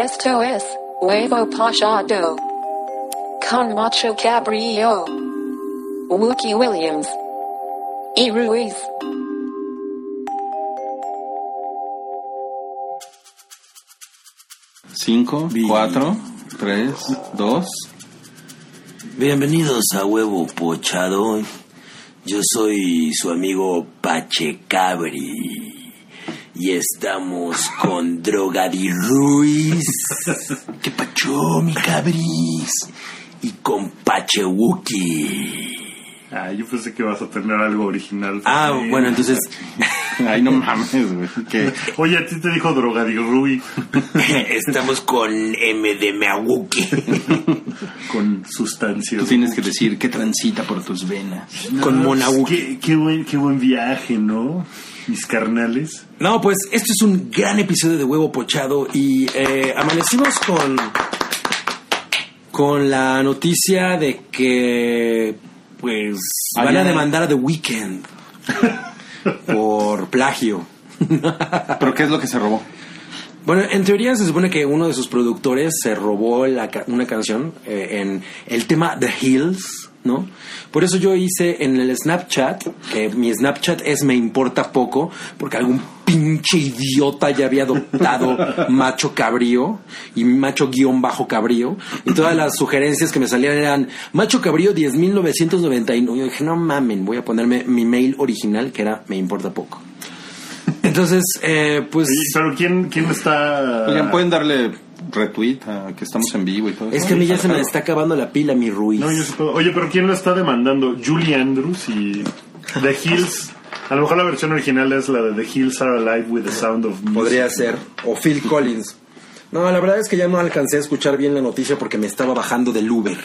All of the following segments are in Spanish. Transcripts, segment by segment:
Esto es Huevo Pochado. Con Macho Cabrillo. Wookie Williams. Y Ruiz. Cinco, cuatro, tres, dos. Bienvenidos a Huevo Pochado. Yo soy su amigo Pachecabri. Y estamos con Drogadi Ruiz. ¿Qué pacho, mi cabris? Y con Pachewuki. Ah, yo pensé que vas a tener algo original. Ah, bueno, entonces Ay, no mames, güey. ¿Qué? Oye, a ti te dijo Drogadirrui estamos con M de Meawuki. con sustancias. Tú tienes que decir que transita por tus venas. con Monawuki. Qué, qué buen, qué buen viaje, ¿no? Mis carnales. No, pues este es un gran episodio de Huevo Pochado y eh, amanecimos con con la noticia de que pues van a demandar a The Weeknd por plagio. ¿Pero qué es lo que se robó? Bueno, en teoría se supone que uno de sus productores se robó la una canción eh, en el tema The Hills, ¿no? Por eso yo hice en el Snapchat, que mi Snapchat es me importa poco, porque algún pinche idiota ya había adoptado macho cabrío y macho guion bajo cabrío. Y todas las sugerencias que me salían eran macho cabrío 10.991. Yo dije, no mamen, voy a ponerme mi mail original, que era me importa poco. Entonces, eh, pues... Pero ¿quién, quién está...? Oigan, pueden darle retweet a que estamos en vivo y todo Es que a mí ya se me está acabando la pila, mi Ruiz. No, yo sí puedo. Oye, pero ¿quién lo está demandando? Julie Andrews y The Hills. A lo mejor la versión original es la de The Hills Are Alive with the Sound of Music. Podría ser. O Phil Collins. No, la verdad es que ya no alcancé a escuchar bien la noticia porque me estaba bajando del Uber.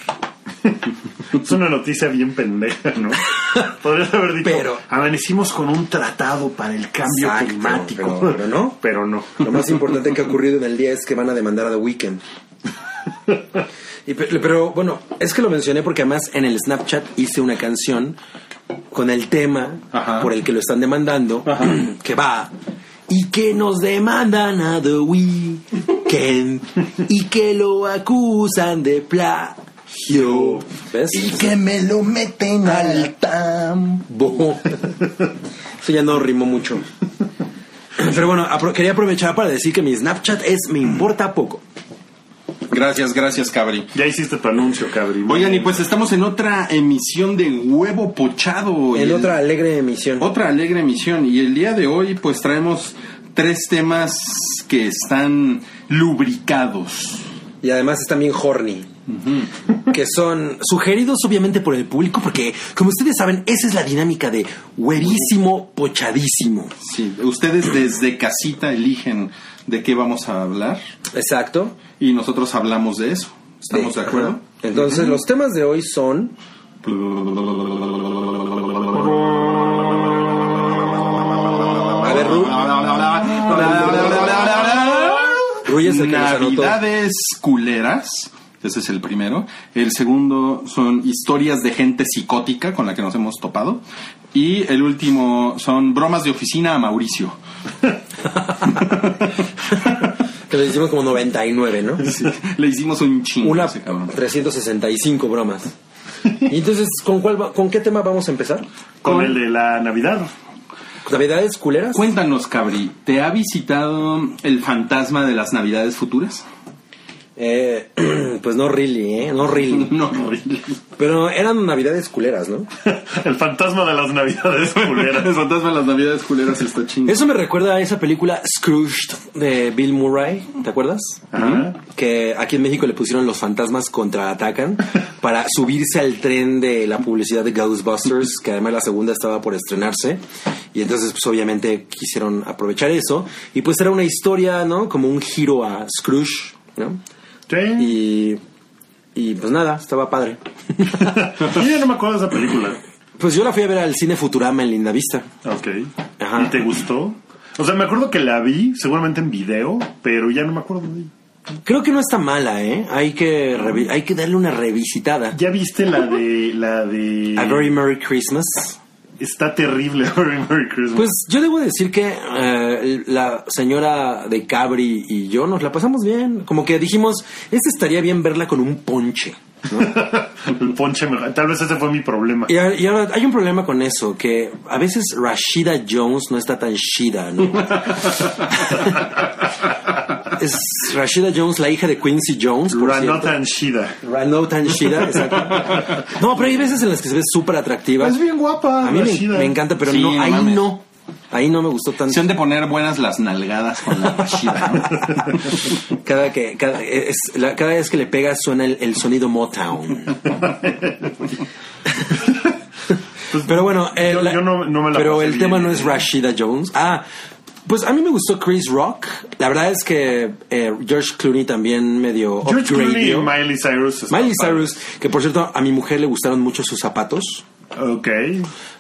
Es una noticia bien pendeja, ¿no? Podrías haber dicho, Pero- amanecimos con un tratado para el cambio Exacto, climático. pero- pero no. Pero no. Lo más importante que ha ocurrido en el día es que van a demandar a The Weeknd. Y pero bueno, es que lo mencioné porque además en el Snapchat hice una canción con el tema Ajá. por el que lo están demandando, que va y que nos demandan a The Weeknd y que lo acusan de plagio. ¿Ves? que me lo meten al Bo. Eso ya no rimó mucho. Pero bueno, apro- quería aprovechar para decir que mi Snapchat es me importa poco. Gracias, gracias, Cabri. Ya hiciste tu anuncio, Cabri. Oigan, y pues estamos en otra emisión de Huevo Pochado. En Y el- otra alegre emisión. Otra alegre emisión. Y el día de hoy, pues traemos tres temas que están lubricados. Y además están bien horny. Que son sugeridos obviamente por el público porque, como ustedes saben, esa es la dinámica de güerísimo pochadísimo. Sí, ustedes desde casita eligen de qué vamos a hablar Exacto. y nosotros hablamos de eso. ¿Estamos Sí, de acuerdo? ajá. Entonces, los temas de hoy son... A ver, Ru. Ruy es el que. Navidades culeras. Ese es el primero. El segundo son historias de gente psicótica con la que nos hemos topado. Y el último son bromas de oficina a Mauricio. Que le hicimos como 99, ¿no? Le hicimos un chingo Una ese cabrón. 365 bromas. Y entonces, ¿con cuál va- con qué tema vamos a empezar? Con el de la Navidad. ¿Navidades culeras? Cuéntanos, Cabri, ¿te ha visitado el fantasma de las Navidades futuras? Eh, pues no really, ¿eh? No really. No, horrible. Pero eran navidades culeras, ¿no? El fantasma de las Navidades culeras. El fantasma de las Navidades culeras está chingo. Eso me recuerda a esa película Scrooged de Bill Murray, ¿te acuerdas? Ajá. Que aquí en México le pusieron los fantasmas contraatacan para subirse al tren de la publicidad de Ghostbusters, que además la segunda estaba por estrenarse. Y entonces, pues obviamente quisieron aprovechar eso. Y pues era una historia, ¿no? Como un giro a Scrooge, ¿no? Sí. Y, y pues nada, estaba padre. Yo ya no me acuerdo de esa película. Pues yo la fui a ver al cine Futurama en Lindavista. Ok. Ajá. ¿Y te gustó? O sea, me acuerdo que la vi, seguramente en video, pero ya no me acuerdo de ella. Creo que no está mala, ¿eh? Hay que, revi- hay que darle una revisitada. ¿Ya viste la de... la de... A Very Merry Christmas. Está terrible Merry Christmas. Pues yo debo decir que eh, la señora de Cabri y yo nos la pasamos bien. Como que dijimos, este estaría bien verla con un ponche. ¿no? el ponche me- Tal vez ese fue mi problema. Y, y ahora hay un problema con eso, que a veces Rashida Jones no está tan shida, ¿no? es Rashida Jones, la hija de Quincy Jones, por cierto. Ranota and Shida. Rano tan shida, exacto. No, pero hay veces en las que se ve súper atractiva. Es bien guapa, A mí me, Rashida. me encanta, pero Sí, no, ahí mames. no. Ahí no me gustó tanto. Se han de poner buenas las nalgadas con la Rashida, ¿no? Cada, que, cada, es, la- cada vez que le pegas suena el, el sonido Motown. pero bueno, eh, Yo- la- yo no- no me la pero el bien. tema no es Rashida Jones. Ah, pues a mí me gustó Chris Rock. La verdad es que eh, George Clooney también medio George Clooney y. Miley Cyrus. Miley. Cyrus, que por cierto a mi mujer le gustaron mucho sus zapatos. Ok.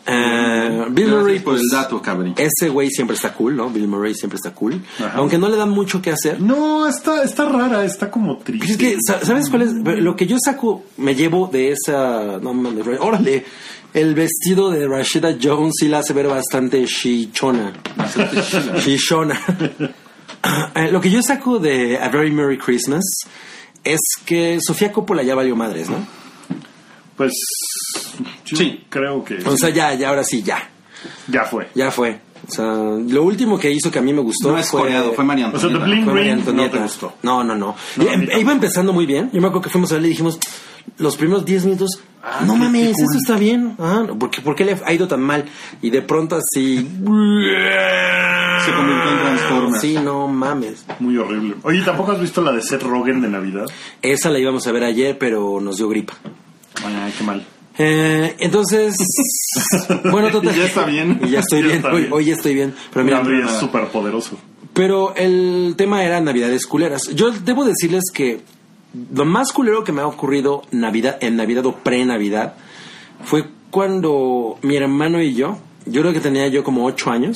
Eh, Bill Murray, por pues, el dato, cabri. ese güey siempre está cool, ¿no? Bill Murray siempre está cool. Ajá. Aunque no le dan mucho que hacer. No, está, está rara, está como Pues triste. es que, sa- ¿sabes cuál es? Lo que yo saco, me llevo de esa. No mames, órale. El vestido de Rashida Jones sí la hace ver bastante chichona. Chichona. Eh, Lo que yo saco de A Very Merry Christmas es que Sofía Coppola ya valió madres, ¿no? Pues yo Sí. creo que O sea, ya, ya, ahora sí, ya. ya fue. Ya fue. O sea, lo último que hizo que a mí me gustó No es fue. coreado, fue María O sea. Bling Fue María no te gustó. No, no, no. No, em- tampoco. iba empezando muy bien. Yo me acuerdo que fuimos a verle y dijimos, los primeros 10 minutos, no qué- mames, cool. eso está bien. Ah, ¿por, qué, ¿Por qué le ha ido tan mal? Y de pronto así... Se convirtió en Transformers. Sí, no mames. Muy horrible. Oye, ¿tampoco has visto la de Seth Rogen de Navidad? Esa la íbamos a ver ayer, pero nos dio gripa. Ay, qué mal. Eh, entonces, bueno, total. Ya está bien. Y ya estoy Ya bien. Hoy, bien. hoy estoy bien. Pero mira, es súper poderoso. Pero el tema era Navidades culeras. Yo debo decirles que lo más culero que me ha ocurrido Navidad, en Navidad o pre-Navidad fue cuando mi hermano y yo, yo creo que tenía yo como ocho años,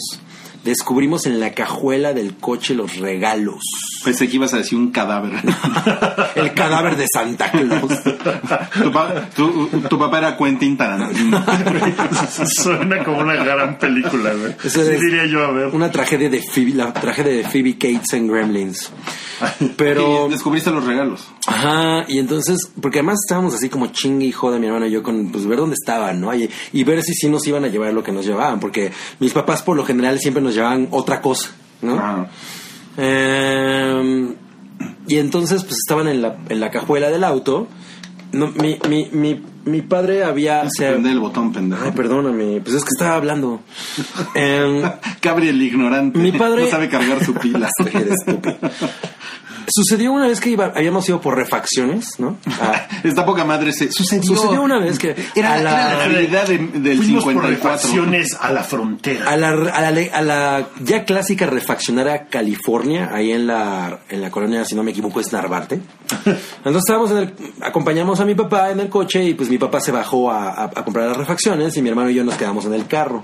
descubrimos en la cajuela del coche los regalos. Pensé que ibas a decir un cadáver. El cadáver de Santa Claus. tu, pa- tu- tu papá era Quentin Tarantino. Suena como una gran película, güey. Eso Sí, es diría yo, a ver. Una tragedia de Phoebe, la tragedia de Phoebe Cates en Gremlins. Pero Y descubriste los regalos. Ajá, y entonces, porque además estábamos así como chingue y joda mi hermano y yo con, pues ver dónde estaban, ¿no? Y, y ver si sí nos iban a llevar lo que nos llevaban, porque mis papás por lo general siempre nos llevaban otra cosa, ¿no? Ah, Eh, y entonces, pues estaban en la, en la cajuela del auto. No, mi, mi, mi, mi padre había... el botón, pendejo. Ay, perdóname, pues es que estaba hablando. Eh, Gabriel el ignorante. Mi padre- No sabe cargar su pila. Eres estúpido. Sucedió una vez que iba- habíamos ido por refacciones, ¿no? A- Esta poca madre se sucedió. Sucedió una vez que Era, a la- era la Navidad de- del Fuimos por 54. refacciones a la frontera. a la, a la, le- a la ya clásica refaccionaria California, ahí en la, en la colonia, si no me equivoco, es Narvarte. Entonces estábamos en el, acompañamos a mi papá en el coche y pues mi papá se bajó a, a- a comprar las refacciones y mi hermano y yo nos quedamos en el carro.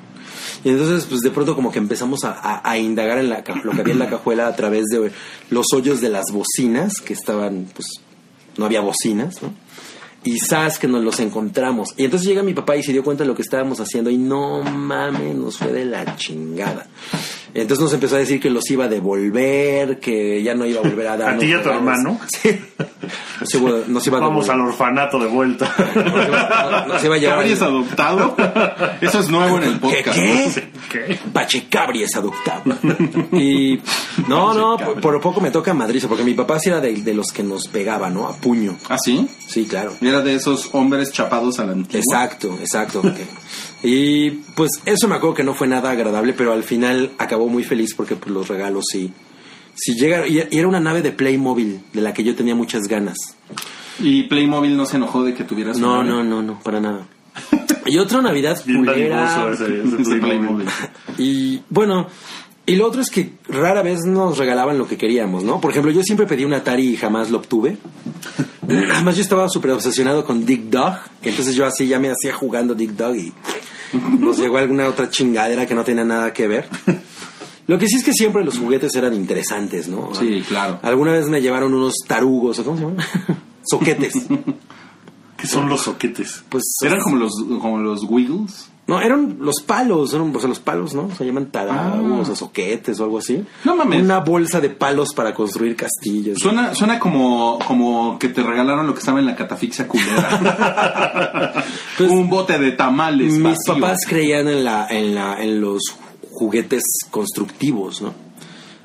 Y entonces pues de pronto como que empezamos a, a- indagar en la, lo que había en la cajuela a través de los hoyos de las bocinas que estaban pues no había bocinas, ¿no? Y sabes que nos los encontramos. Y entonces llega mi papá y se dio cuenta de lo que estábamos haciendo y no mames, nos fue de la chingada. Entonces nos empezó a decir que los iba a devolver, que ya no iba a volver a dar. ¿A ti y a tu hermano? Sí. Nos iba, nos iba a Vamos al orfanato de vuelta. Nos iba, nos iba a llevar. ¿Cabri es adoptado? Eso es nuevo en el ¿Qué? podcast. ¿Qué? ¿Qué? Pachecabri es adoptado. Y no, no, por, por poco me toca madriza, porque mi papá sí era de, de los que nos pegaba, ¿no? A puño. ¿Ah, sí? Sí, claro. Era de esos hombres chapados a la antigua. Exacto, exacto. y pues eso me acuerdo que no fue nada agradable, pero al final acabó muy feliz porque pues, los regalos sí. Sí llegaron, y y era una nave de Playmobil de la que yo tenía muchas ganas. Y Playmobil no se enojó de que tuvieras No, una- no, no, no, para nada. Y otra Navidad culera. Playmobil. Y bueno, y lo otro es que rara vez nos regalaban lo que queríamos, ¿no? Por ejemplo, yo siempre pedí un Atari y jamás lo obtuve. Además, yo estaba súper obsesionado con Dick Dog. Entonces yo así ya me hacía jugando Dick Dog y nos llegó alguna otra chingadera que no tenía nada que ver. Lo que sí es que siempre los juguetes eran interesantes, ¿no? Sí, claro. Alguna vez me llevaron unos tarugos, ¿o ¿cómo se llaman? Soquetes. ¿Qué son los soquetes? Pues Eran como los, como los Wiggles. No, eran los palos, eran, o sea, los palos, ¿no? Se llaman tarados o soquetes o algo así. Ah. No mames. Una bolsa de palos para construir castillos. Suena, suena como, como que te regalaron lo que estaba en la catafixia culera. Pues, Un bote de tamales. Mis vacío. papás creían en la, en la, en los juguetes constructivos, ¿no?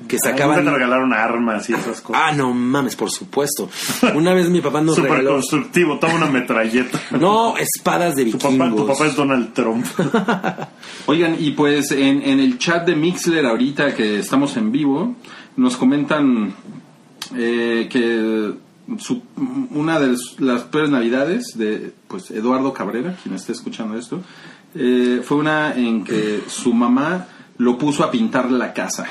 Que sacaban. te regalaron armas y esas cosas. Ah, no mames, por supuesto. Una vez mi papá nos Súper regaló. constructivo, toma una metralleta. No, espadas de Tu vikingos. papá, tu papá es Donald Trump. Oigan, y pues en, en el chat de Mixler ahorita que estamos en vivo, nos comentan eh, que su- una de las peores navidades de pues Eduardo Cabrera, quien esté escuchando esto, eh, fue una en que su mamá lo puso a pintar la casa.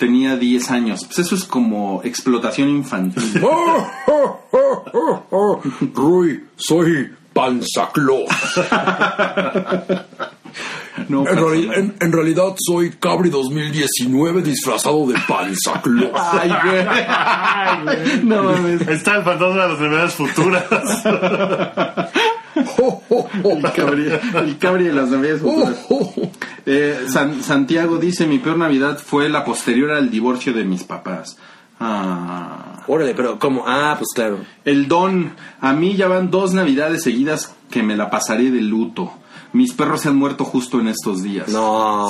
Tenía 10 años. Pues eso es como explotación infantil. Oh, oh, oh, oh, oh. Rui, soy Panzaclo. No, En, reali- en- en realidad soy Cabri 2019 disfrazado de Panzaclo. Ay, güey. No mames. Está el fantasma de las enfermedades futuras. Oh, oh, oh. El cabri, el cabri de las navidades futuras. Eh, San- Santiago dice, mi peor Navidad fue la posterior al divorcio de mis papás. Ah. Órale, pero ¿cómo? Ah, pues claro. El don, a mí ya van dos Navidades seguidas que me la pasaré de luto. Mis perros se han muerto justo en estos días. No.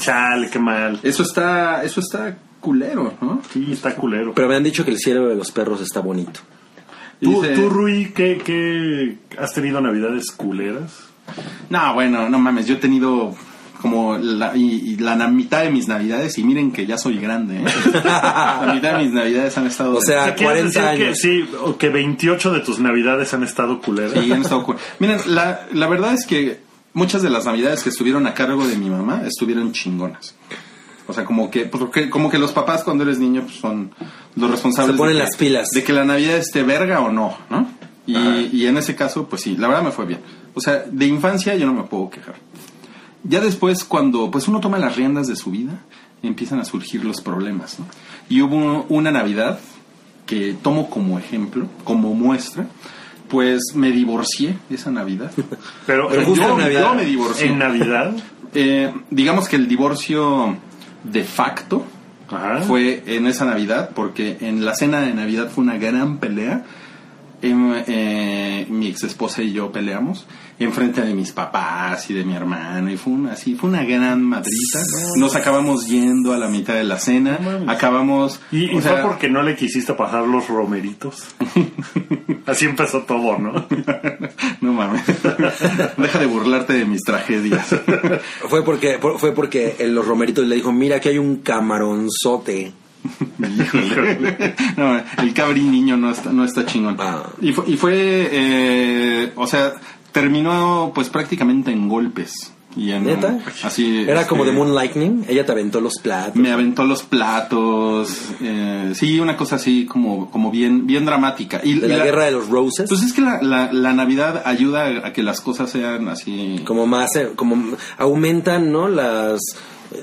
Chale, qué mal. Eso está, eso está culero, ¿no? Sí, está culero. Pero me han dicho que el cielo de los perros está bonito. ¿Tú, Dice- tú Rui, ¿qué, qué has tenido navidades culeras? No, bueno, no mames, yo he tenido como la, y, y la mitad de mis navidades y miren que ya soy grande, ¿eh? la mitad de mis navidades han estado... O sea, ¿Qué quieres 40 decir años. Que, sí, o que 28 de tus navidades han estado culeras. Sí, han estado cool. Miren, la, la verdad es que muchas de las navidades que estuvieron a cargo de mi mamá estuvieron chingonas. O sea, como que, porque, como que los papás cuando eres niño pues, son los responsables Se ponen de que, las pilas. de que la Navidad esté verga o no, ¿no? Y, y en ese caso, pues sí, la verdad me fue bien. O sea, de infancia yo no me puedo quejar. Ya después, cuando pues uno toma las riendas de su vida, empiezan a surgir los problemas, ¿no? Y hubo una Navidad que tomo como ejemplo, como muestra, pues me divorcié esa Navidad. Pero, Pero justo yo, en Navidad. yo me divorcié. en Navidad. Eh, digamos que el divorcio de facto Ajá. fue en esa Navidad, porque en la cena de Navidad fue una gran pelea. Em, eh, mi ex esposa y yo peleamos enfrente de mis papás y de mi hermano y fue una, así, fue una gran madrita. Nos acabamos yendo a la mitad de la cena, acabamos... Y, y o fue porque no le quisiste pasar los romeritos. Así empezó todo, ¿no? no mames. Deja de burlarte de mis tragedias. Fue porque, por- fue porque en los romeritos le dijo, mira, aquí hay un camaronzote. No, el cabri niño no está, no está chingón. Ah. Y fue, y fue eh, o sea, terminó pues prácticamente en golpes. Y en, ¿Neta? Así. Era como de este, Moon Lightning. Ella te aventó los platos. Me aventó los platos. eh, sí, una cosa así como, como bien, bien dramática. Y de la, y guerra de los roses. Pues es que la, la, la Navidad ayuda a que las cosas sean así. como más, eh, como aumentan, ¿no? Las,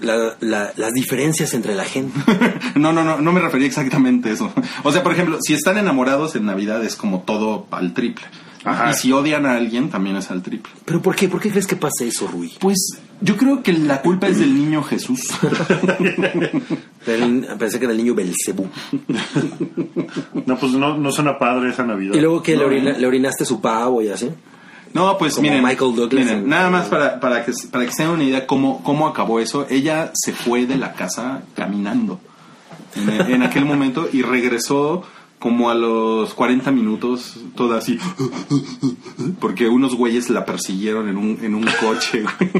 la- la- las diferencias entre la gente. no, no, no, no me refería exactamente a eso. O sea, por ejemplo, si están enamorados en Navidad es como todo al triple. Ajá. Y si odian a alguien también es al triple. ¿Pero por qué? ¿Por qué crees que pasa eso, Rui? Pues yo creo que la culpa es del niño Jesús. Del- pensé que del niño Belcebú. No, pues no, no suena padre esa Navidad. Y luego que le, orina- le orinaste su pavo y así. No, pues Como miren, Michael Douglas miren, en- nada más para, para, que, para que se den una idea cómo, cómo acabó eso. Ella se fue de la casa caminando en, en aquel momento y regresó como a los 40 minutos, toda así, porque unos güeyes la persiguieron en un, en un coche, güey.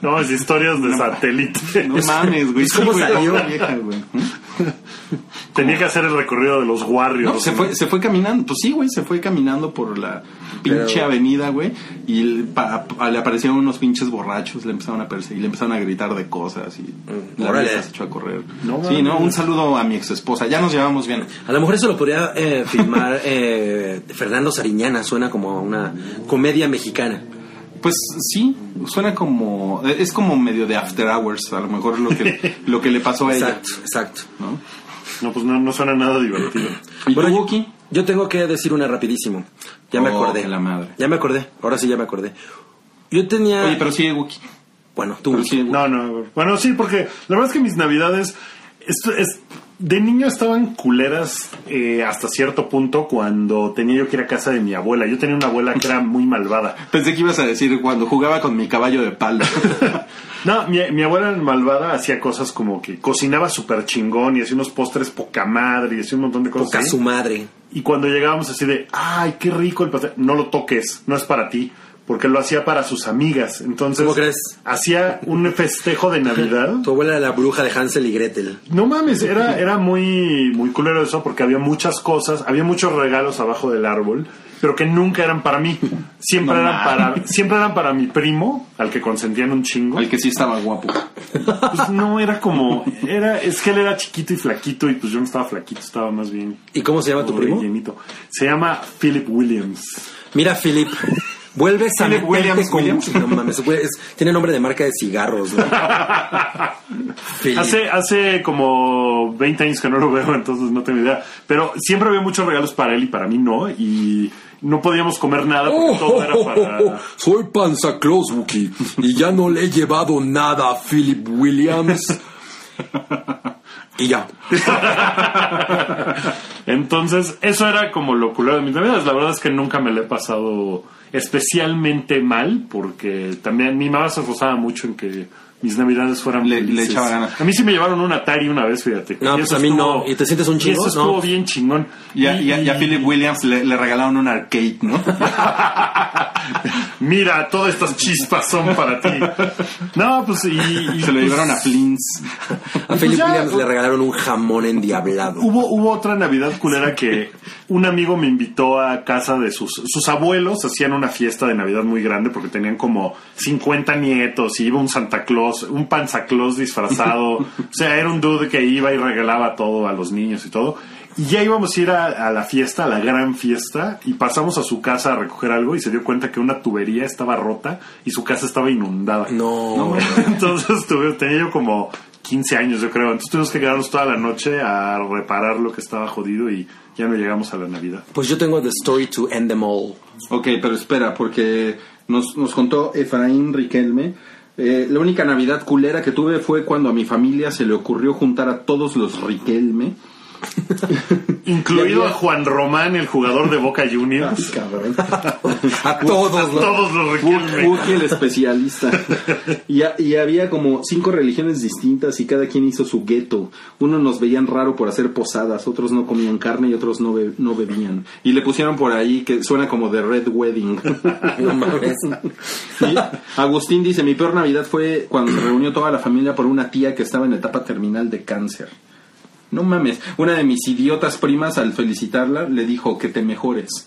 No, es historias de satélite. No mames, güey. ¿Cómo salió? vieja, güey. Tenía que hacer el recorrido de los Warriors. No, se fue, se fue caminando, pues sí, güey, se fue caminando por la pinche Pero- avenida, güey, y le, pa- pa- le aparecieron unos pinches borrachos, le empezaron a perseguir, le empezaron a gritar de cosas y la órale. vieja se echó a correr. No sí, no, un saludo a mi ex esposa, ya nos llevamos bien. A lo mejor eso lo podría eh, filmar eh, Fernando Sariñana. Suena como una comedia mexicana. Pues sí, suena como, es como medio de after hours, a lo mejor lo que, lo que le pasó a ella, Exacto, exacto. ¿no? No, pues no, no suena nada divertido. ¿Y Bueno, tú, yo- Wookie? Yo tengo que decir una rapidísimo. Ya me Oh, acordé. la madre. Ya me acordé. Ahora sí ya me acordé. Yo tenía. Oye, pero sí, Wookie. Bueno, tú. Sí, No, no. Bueno, sí, porque la verdad es que mis navidades. Esto es, de niño estaban culeras eh, hasta cierto punto cuando tenía yo que ir a casa de mi abuela. Yo tenía una abuela que era muy malvada. Pensé que ibas a decir cuando jugaba con mi caballo de palo. No, mi, mi abuela malvada hacía cosas como que cocinaba súper chingón y hacía unos postres poca madre y hacía un montón de cosas. Poca así. su madre. Y cuando llegábamos así de, ay, qué rico el pastel, no lo toques, no es para ti, porque lo hacía para sus amigas. Entonces, ¿Cómo crees? hacía un festejo de Navidad. Tu abuela era la bruja de Hansel y Gretel. No mames, era, era muy, muy culero eso porque había muchas cosas, había muchos regalos abajo del árbol, pero que nunca eran para mí. Siempre No eran mames. para, siempre eran para mi primo, al que consentían un chingo. El que sí estaba guapo. Pues no, era como, era, es que él era chiquito y flaquito y pues yo no estaba flaquito, estaba más bien ¿Y cómo se llama tu primo? rellenito. Se llama Philip Williams. Mira, Philip. Vuelves a Philip meterte Williams, con... Williams. No mames, güey, es- tiene nombre de marca de cigarros, ¿no? Hace, hace como 20 años que no lo veo, entonces no tengo idea. Pero siempre había muchos regalos para él y para mí no. Y no podíamos comer nada porque todo era para... Soy Panza Claus, Wookie, y ya no le he llevado nada a Philip Williams. Y ya. Entonces, eso era como lo culero de mis navidades. La verdad es que nunca me lo he pasado especialmente mal porque también mi mamá se esforzaba mucho en que mis navidades fueran Le- le echaba ganas. A mí sí me llevaron un Atari una vez, fíjate. No, Y pues a mí estuvo- no. ¿Y te sientes un y chingo? Eso estuvo No. bien chingón. Y a, y a- y a Philip Williams le, le regalaron un arcade, ¿no? Mira, todas estas chispas son para ti. No, pues y... y Se lo pues, llevaron a Flint's. A Philip ya- Williams le regalaron un jamón endiablado. Hubo, hubo otra Navidad culera que un amigo me invitó a casa de sus, sus abuelos, hacían una fiesta de Navidad muy grande porque tenían como 50 nietos y iba un Santa Claus, un Panza Claus disfrazado. o sea, era un dude que iba y regalaba todo a los niños y todo. Y ya íbamos a ir a, a la fiesta, a la gran fiesta, y pasamos a su casa a recoger algo y se dio cuenta que una tubería estaba rota y su casa estaba inundada. No. Entonces tuve, tenía yo como 15 años, yo creo. Entonces tuvimos que quedarnos toda la noche a reparar lo que estaba jodido y ya no llegamos a la Navidad. Pues yo tengo The Story to End Them All. Ok, pero espera, porque nos, nos contó Efraín Riquelme. eh, la única Navidad culera que tuve fue cuando a mi familia se le ocurrió juntar a todos los Riquelme. Incluido a Juan Román, el jugador de Boca Juniors. Cabrón. A todos. Todos los el especialista. Y, ha- y había como cinco religiones distintas y cada quien hizo su gueto. Unos nos veían raro por hacer posadas, otros no comían carne y otros no, be- no bebían. Y le pusieron por ahí que suena como de Red Wedding. Agustín dice, mi peor Navidad fue cuando se reunió toda la familia por una tía que estaba en etapa terminal de cáncer. No mames, una de mis idiotas primas al felicitarla le dijo que te mejores.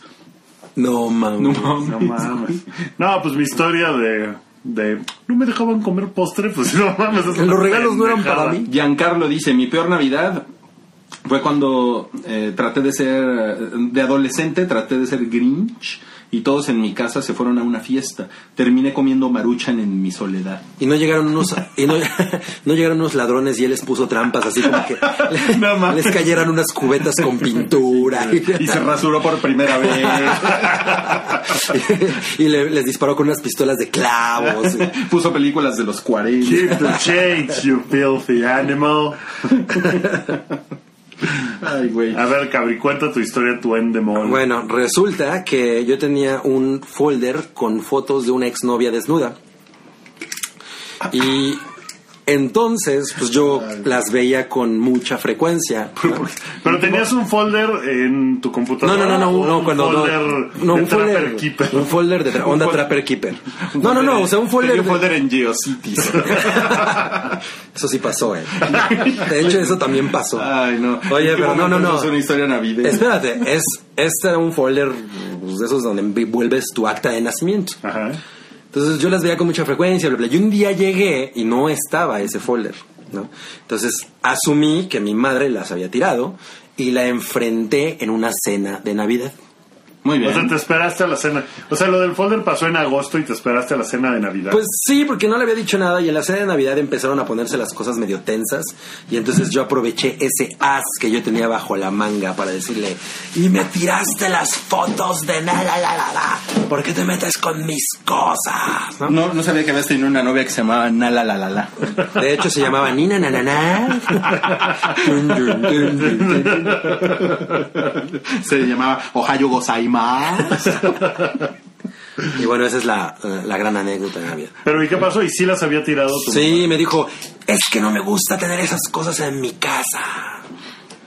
No mames. No mames. No mames. No, pues mi historia de, de no me dejaban comer postre, pues no mames. Los regalos no eran para mí. Giancarlo dice, mi peor Navidad fue cuando eh, traté de ser, de adolescente, traté de ser Grinch y todos en mi casa se fueron a una fiesta. Terminé comiendo maruchan en mi soledad. Y no llegaron unos y no, no llegaron unos ladrones y él les puso trampas así como que No les cayeran unas cubetas con pintura Y se rasuró por primera vez. y le- les disparó con unas pistolas de clavos. Puso películas de los 40. Keep the change, you filthy animal. Ay, güey. A ver, Cabri, cuenta tu historia, tu endemol. Bueno, resulta que yo tenía un folder con fotos de una exnovia desnuda. Y entonces, pues yo las veía con mucha frecuencia. Pero tenías un folder en tu computadora. no, no, no, no, un cuando folder no, de un Trapper Keeper. un folder de tra- onda Trapper Keeper. No, no, no, o sea, un folder, un de- folder en Geocities. Eso sí pasó, eh. De hecho, eso también pasó. Ay, no. Oye, ¿En qué pero no, no, no. Es una historia navideña. Espérate, es, este era un folder pues, de esos donde envuelves tu acta de nacimiento. Ajá. Entonces yo las veía con mucha frecuencia, bla. Y un día llegué y no estaba ese folder, ¿no? Entonces asumí que mi madre las había tirado y la enfrenté en una cena de Navidad. Muy bien. O sea, te esperaste a la cena. O sea, lo del folder pasó en agosto y te esperaste a la cena de Navidad. Pues sí, porque no le había dicho nada y en la cena de Navidad empezaron a ponerse las cosas medio tensas y entonces yo aproveché ese as que yo tenía bajo la manga para decirle y me tiraste las fotos de nada, la, la, la, ¿por qué te metes con mis cosas? ¿no? No, no sabía que habías tenido una novia que se llamaba Nala la la la. De hecho se llamaba Nina dun. Se llamaba Ohio Gozaimasu. Y bueno, esa es la, la gran anécdota de Navidad. Pero ¿y qué pasó? ¿Y sí las había tirado tu Sí, me dijo, es que no me gusta tener esas cosas en mi casa.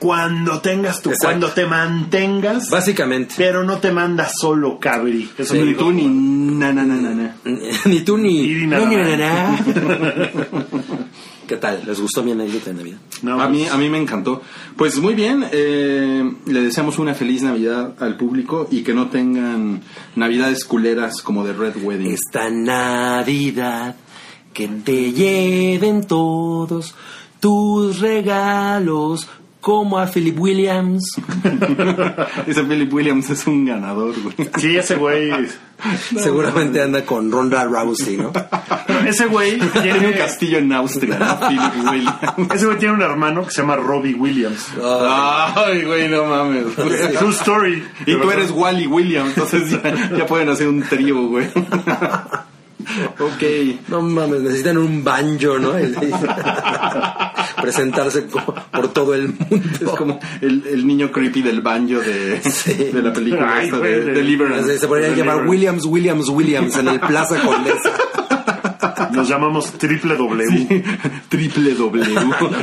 Cuando tengas tu, Exacto. cuando te mantengas, Básicamente. pero no te mandas solo, cabri. Eso Sí, me Ni dijo. tú ni na na na na na. ni tú ni... Y ni nada ni más. ¿Qué tal? ¿Les gustó mi anécdota de Navidad? No, A pues, mí, a mí me encantó. Pues muy bien, eh, le deseamos una feliz Navidad al público y que no tengan Navidades culeras como de Red Wedding. Esta Navidad que te lleven todos tus regalos como a Philip Williams. Ese Philip Williams es un ganador, güey. Sí, ese güey. Seguramente anda con Ronda Rousey, ¿no? Ese güey Tiene un castillo en Austria, ¿no? Philip Williams. ese güey tiene un hermano que se llama Robbie Williams. Ay, güey, no mames. True story. Y tú eres Wally Williams, entonces ya, ya pueden hacer un trío, güey. Ok. No mames, necesitan un banjo, ¿no? Presentarse por todo el mundo. Es como el, el niño creepy del banjo de, Sí. de la película Ay, esta de de- Deliverance. Se, se podría llamar Williams, Williams, Williams en el Plaza Condesa. Nos llamamos Triple W. Triple W.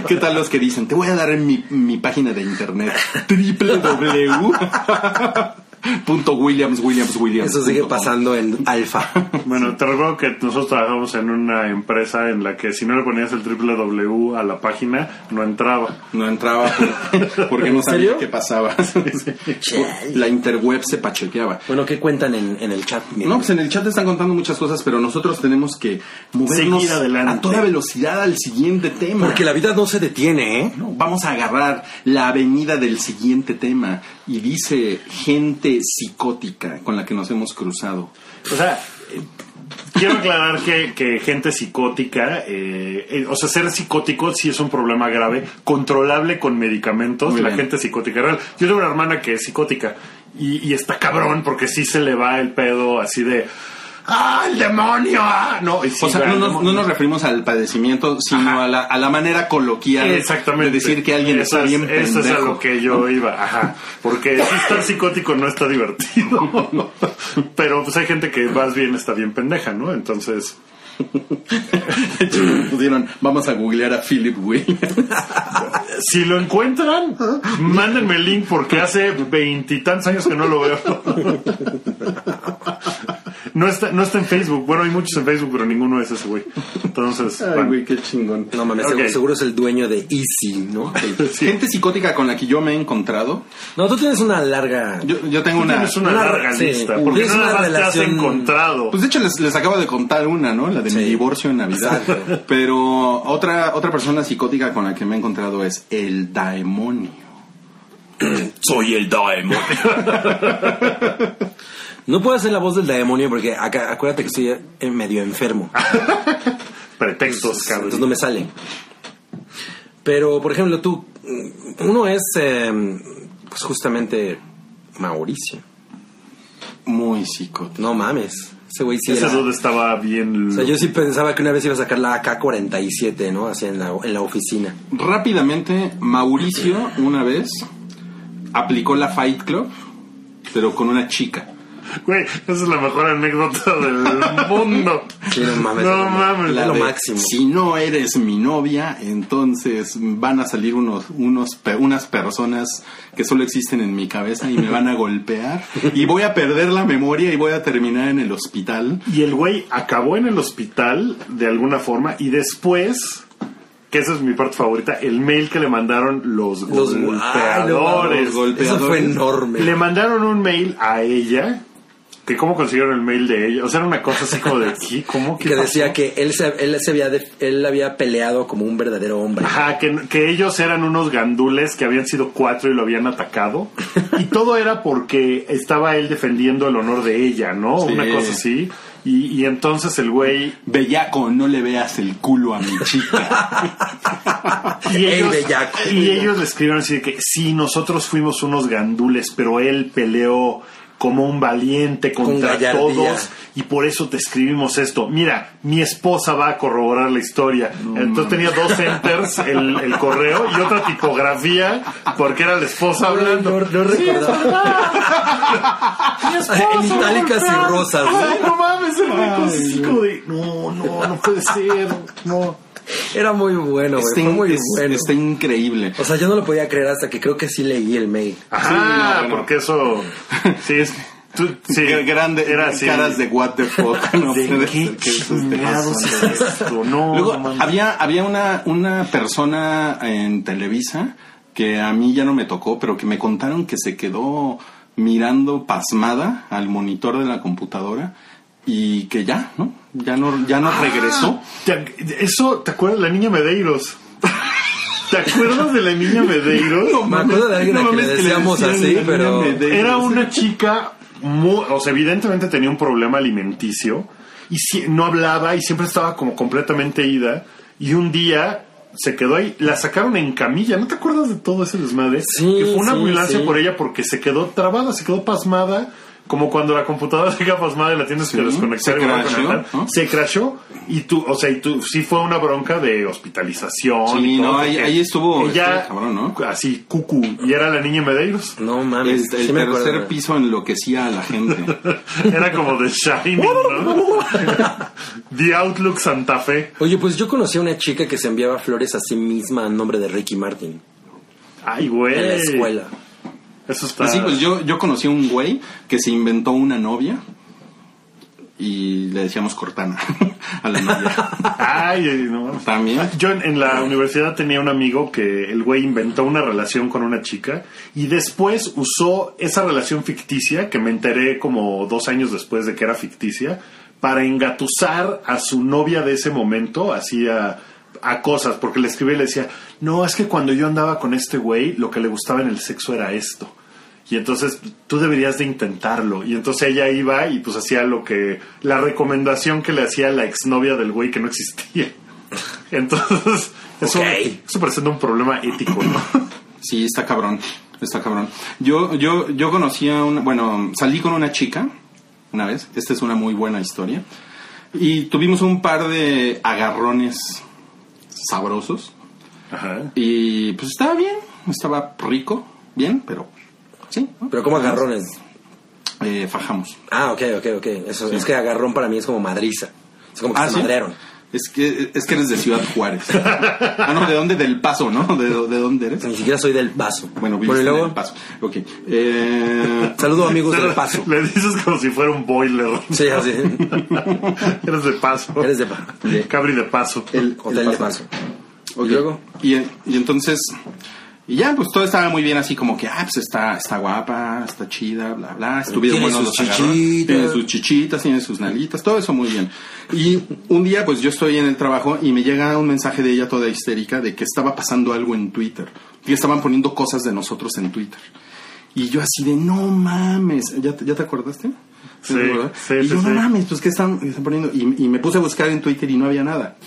¿Qué tal los que dicen? Te voy a dar en mi, mi página de internet. Triple W. Punto Williams, Williams, Williams. Eso sigue pasando en Alfa. Bueno, te recuerdo que nosotros trabajamos en una empresa en la que si no le ponías el triple W a la página, no entraba. No entraba por- porque no sabía serio? qué pasaba. La interweb se pachequeaba. Bueno, ¿qué cuentan en, en el chat? No, pues en el chat están contando muchas cosas, pero nosotros tenemos que movernos Seguir adelante. a toda velocidad al siguiente tema. Porque la vida no se detiene, ¿eh? No, vamos a agarrar la avenida del siguiente tema y dice gente psicótica con la que nos hemos cruzado. O sea, eh, quiero aclarar que, que gente psicótica, eh, eh, o sea, ser psicótico sí es un problema grave, controlable con medicamentos, Muy la bien. gente psicótica. real. Yo tengo una hermana que es psicótica y, y está cabrón porque sí se le va el pedo así de... ¡Ah, el demonio! ah!" No, sí o sea, no nos, no nos referimos al padecimiento, sino Ajá. a la, a la manera coloquial Exactamente. de decir que alguien Eso está es- bien Eso es a pendejo. lo que yo iba, ajá. Porque si estar psicótico no está divertido. Pero pues hay gente que más bien está bien pendeja, ¿no? Entonces, De hecho, pusieron, vamos a googlear a Philip Williams. si lo encuentran, mándenme el link porque hace veintitantos años que no lo veo. No está, no está en Facebook. Bueno, hay muchos en Facebook, pero ninguno es ese güey. Entonces, Ay, bueno. güey, qué chingón. No mames, Ok. seguro, es el dueño de Easy, ¿no? Gente psicótica con la que yo me he encontrado. No, tú tienes una larga... Yo, yo tengo una... tienes una, una- larga sí, lista. Porque nada una más te has encontrado. Pues de hecho les, les acabo de contar una, ¿no? La de mi divorcio en Navidad. Exacto. Pero otra, otra persona psicótica con la que me he encontrado es el daemonio. Soy el demonio. No puedo hacer la voz del demonio porque acá, acuérdate que estoy eh, medio enfermo. Pretextos, cabrón. Entonces no me sale. Pero, por ejemplo, tú, uno es eh, pues justamente Mauricio. Muy psicótico. No mames. Ese güey sí Ese era- dude estaba bien. O sea, yo sí pensaba que una vez iba a sacar la AK-47, ¿no? Así en la, en la oficina. Rápidamente, Mauricio una vez aplicó la Fight Club, pero con una chica. Güey, esa es la mejor anécdota del mundo. Sí, no mames. No mames. Es La lo de, máximo. Si no eres mi novia, entonces van a salir unos, unos, pe- unas personas que solo existen en mi cabeza y me van a golpear. Y voy a perder la memoria y voy a terminar en el hospital. Y el güey acabó en el hospital de alguna forma y después, que esa es mi parte favorita, el mail que le mandaron los, Los golpeadores. no Los golpeadores. Eso fue enorme. Le mandaron un mail a ella que cómo consiguieron el mail de ella. O sea, era una cosa así como de, ¿qué? ¿Cómo? ¿Qué Que pasó? decía que él se, él se había, de- él había peleado como un verdadero hombre. Ajá, que, que ellos eran unos gandules que habían sido cuatro y lo habían atacado. Y todo era porque estaba él defendiendo el honor de ella, ¿no? Sí. Una cosa así. Y, y entonces el güey... Bellaco, no le veas el culo a mi chica. Y ellos, bellaco. y ellos le escribieron así de que sí, nosotros fuimos unos gandules, pero él peleó como un valiente contra todos y por eso te escribimos esto. Mira, mi esposa va a corroborar la historia. Entonces tenía dos enters el, el correo y otra tipografía porque era la esposa hablando. No, no recordaba. Mi esposa, En itálicas y rosas. Ay, no mames, así como de, no, no, no puede ser, no. Era muy bueno, güey. Está, Fue muy es- bueno. está increíble. O sea, yo no lo podía creer hasta que creo que sí leí el mail. Ajá, Sí, no, bueno. porque eso. Sí, es. tú- sí, Gr- Grande, era así. caras de what the fuck. No ¿De qué chingados es esto? No, Luego, no había, había una, una persona en Televisa que a mí ya no me tocó, pero que me contaron que se quedó mirando pasmada al monitor de la computadora y que ya, ¿no? Ya no, ya no regresó. Ah, Te- Eso, ¿te acuerdas de la niña Medeiros? ¿Te acuerdas de la niña Medeiros? Me acuerdo de alguien a quien le decíamos decían así, la pero- niña Medeiros. Era una chica, muy, o sea, evidentemente tenía un problema alimenticio y si- no hablaba y siempre estaba como completamente ida. Y un día se quedó ahí, la sacaron en camilla. ¿No te acuerdas de todo ese desmadre? Sí, que fue una sí, ambulancia sí. por ella porque se quedó trabada, se quedó pasmada. Como cuando la computadora se queda pasmada y la tienes que Sí, desconectar se y crashó, conectar. ¿no? Se crashó y tú, o sea, y tú, sí fue una bronca de hospitalización. Sí, y todo, no, ahí- estuvo Ella, este cabrón, ¿no? así, cucu, y era la niña Medeiros. No mames. El, el sí tercer piso enloquecía a la gente. Era como The Shining, ¿no? The Outlook Santa Fe. Oye, pues yo conocí a una chica que se enviaba flores a sí misma a nombre de Ricky Martin Ay, güey. en la escuela. Eso está. Pues pues yo, yo conocí a un güey que se inventó una novia y le decíamos Cortana a la novia. Ay, no. También. Yo en, en la universidad tenía un amigo que el güey inventó una relación con una chica y después usó esa relación ficticia, que me enteré como dos años después de que era ficticia, para engatusar a su novia de ese momento, así a, a cosas, porque le escribía y le decía, no, es que cuando yo andaba con este güey, lo que le gustaba en el sexo era esto. Y entonces tú deberías de intentarlo. Y entonces ella iba y pues hacía lo que, la recomendación que le hacía la exnovia del güey que no existía. Entonces, eso, Ok. eso presenta un problema ético, ¿no? Sí, está cabrón. Está cabrón. Yo, yo, yo conocí a una, bueno, salí con una chica una vez. Esta es una muy buena historia. Y tuvimos un par de agarrones sabrosos. Ajá. Y pues estaba bien, estaba rico, bien, pero sí. ¿no? Pero como agarrones. Eh, fajamos. Ah, ok, ok, ok. Eso, Sí. Es que agarrón para mí es como madriza. Es como que Ah, se ¿sí? madrearon. Es que, es que eres de Ciudad Juárez. ah, no, ¿de dónde? Del Paso, ¿no? ¿De, de dónde eres? Ni siquiera soy del paso. Bueno, y viviste luego, en El Paso. Ok. Eh, saludo amigos del paso. Le dices como si fuera un boiler. Sí, así. Eres de paso. Eres de paso. Cabri de paso. el, Hotel el de paso. Ok. ¿Y luego? Y, y entonces, y ya, pues todo estaba muy bien así como que, ah, pues está, está guapa, está chida, bla, bla. Estuvieron buenos sus los chichitas. Tiene sus chichitas, tiene sus nalitas, todo eso muy bien. Y un día, pues yo estoy en el trabajo y me llega un mensaje de ella toda histérica de que estaba pasando algo en Twitter. Que estaban poniendo cosas de nosotros en Twitter. Y yo así de, no mames, ¿ya te, ya te acordaste? Sí, ¿verdad? sí, y sí, yo, no sí. mames, pues ¿qué están, qué están poniendo? Y, y me puse a buscar en Twitter y no había nada.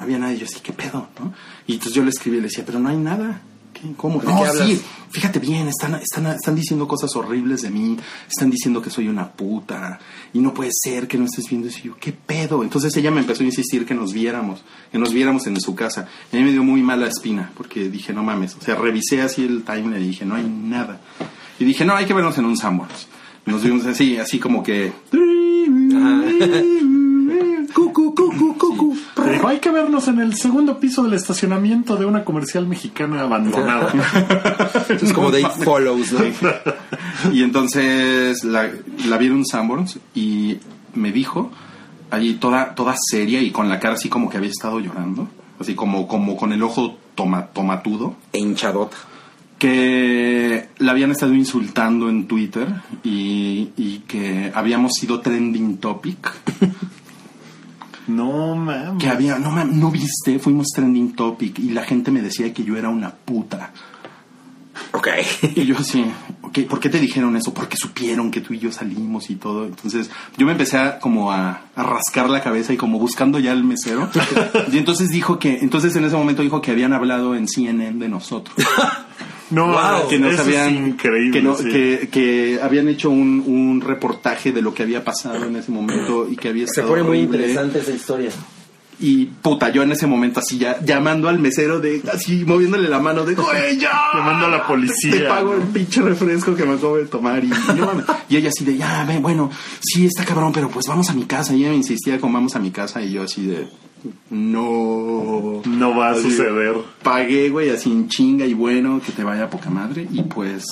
No había nada. Y yo así, ¿qué pedo? ¿no? Y entonces yo le escribí y le decía, pero no hay nada. ¿Qué? ¿Cómo? ¿De No, qué sí, fíjate bien, están, están, están diciendo cosas horribles de mí, están diciendo que soy una puta, y no puede ser que no estés viendo eso. Y yo, ¿qué pedo? Entonces ella me empezó a insistir que nos viéramos, que nos viéramos en su casa. Y a mí me dio muy mala espina, porque dije, no mames. O sea, revisé así el timeline y dije, no hay nada. Y dije, no, hay que vernos en un Sanborns. Nos vimos así, así como que... Cucu, hay que vernos en el segundo piso del estacionamiento de una comercial mexicana abandonada. Es como de It Follows, ¿no? Y entonces la, la vi en un Sanborns y me dijo, ahí toda, toda seria y con la cara así como que había estado llorando, así como, como con el ojo toma, tomatudo. E hinchadota. que la habían estado insultando en Twitter y, y que habíamos sido trending topic. No mames. Que había, no, mam- no viste, fuimos trending topic y la gente me decía que yo era una puta. Ok. Y yo así, ok, ¿por qué te dijeron eso? Porque supieron que tú y yo salimos y todo. Entonces yo me empecé a, como a, a rascar la cabeza y como buscando ya al mesero. Y entonces dijo que, entonces en ese momento dijo que habían hablado en CNN de nosotros. No, Wow. que nos habían, que, no- sí. que, que habían hecho un, un reportaje de lo que había pasado en ese momento y que había Se estado pone muy interesante esa historia. Y puta, yo en ese momento así ya llamando al mesero de así moviéndole la mano de güey ya Llamando a la policía, Te pago el pinche refresco que me acabo de tomar y, y no. Y ella así de ya ve, bueno, sí está cabrón, pero pues vamos a mi casa. Y ella me insistía con vamos a mi casa y yo así de no No va a Así, suceder. Pagué, güey, así en chinga y bueno, que te vaya a poca madre y pues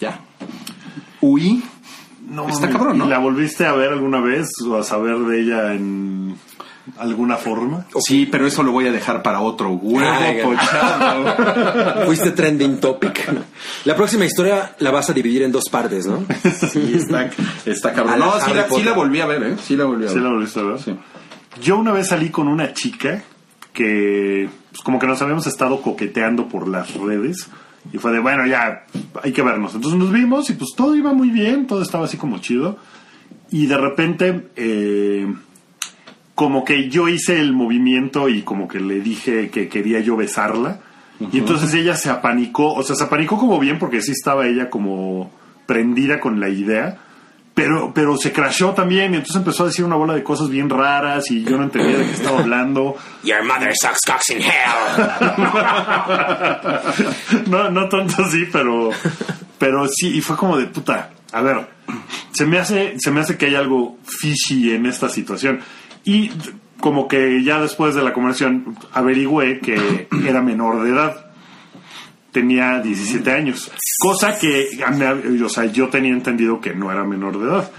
ya. Huí. No, Está cabrón, ¿no? ¿Y ¿La volviste a ver alguna vez o a saber de ella en alguna forma? Sí, pero eso lo voy a dejar para otro huevo pochado. Fuiste trending topic. La próxima historia la vas a dividir en dos partes, ¿no? Sí, está, está cabrón. No, sí la, sí volví a ver, ¿eh? Sí la volví a ¿Sí ver. la volviste a ver? Sí. Yo una vez salí con una chica que pues, como que nos habíamos estado coqueteando por las redes y fue de, bueno, ya, hay que vernos. Entonces nos vimos y pues todo iba muy bien, todo estaba así como chido. Y de repente, eh, como que yo hice el movimiento y como que le dije que quería yo besarla. Y entonces ella se apanicó, o sea, se apanicó como bien porque sí estaba ella como prendida con la idea. Pero, pero se crashó también y entonces empezó a decir una bola de cosas bien raras y yo no entendía de qué estaba hablando. Your mother sucks cocks in hell. no, no tanto así, pero, pero sí, y fue como de puta. A ver, se me hace, se me hace que hay algo fishy en esta situación. Y como que ya después de la conversación averigüé que era menor de edad. Tenía 17 años. Cosa que, o sea, yo tenía entendido que no era menor de edad.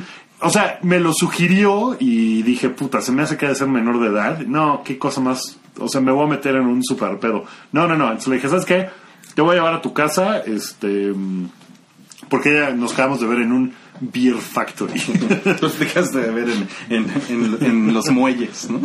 O sea, me lo sugirió y dije, puta, se me hace que de ser menor de edad. No, qué cosa más. O sea, me voy a meter en un super pedo. No, no, no. Entonces le dije, ¿sabes qué? Te voy a llevar a tu casa, este. mm, Porque ya nos acabamos de ver en un Beer Factory. Los dejaste de ver en, en, en- en los muelles, ¿no?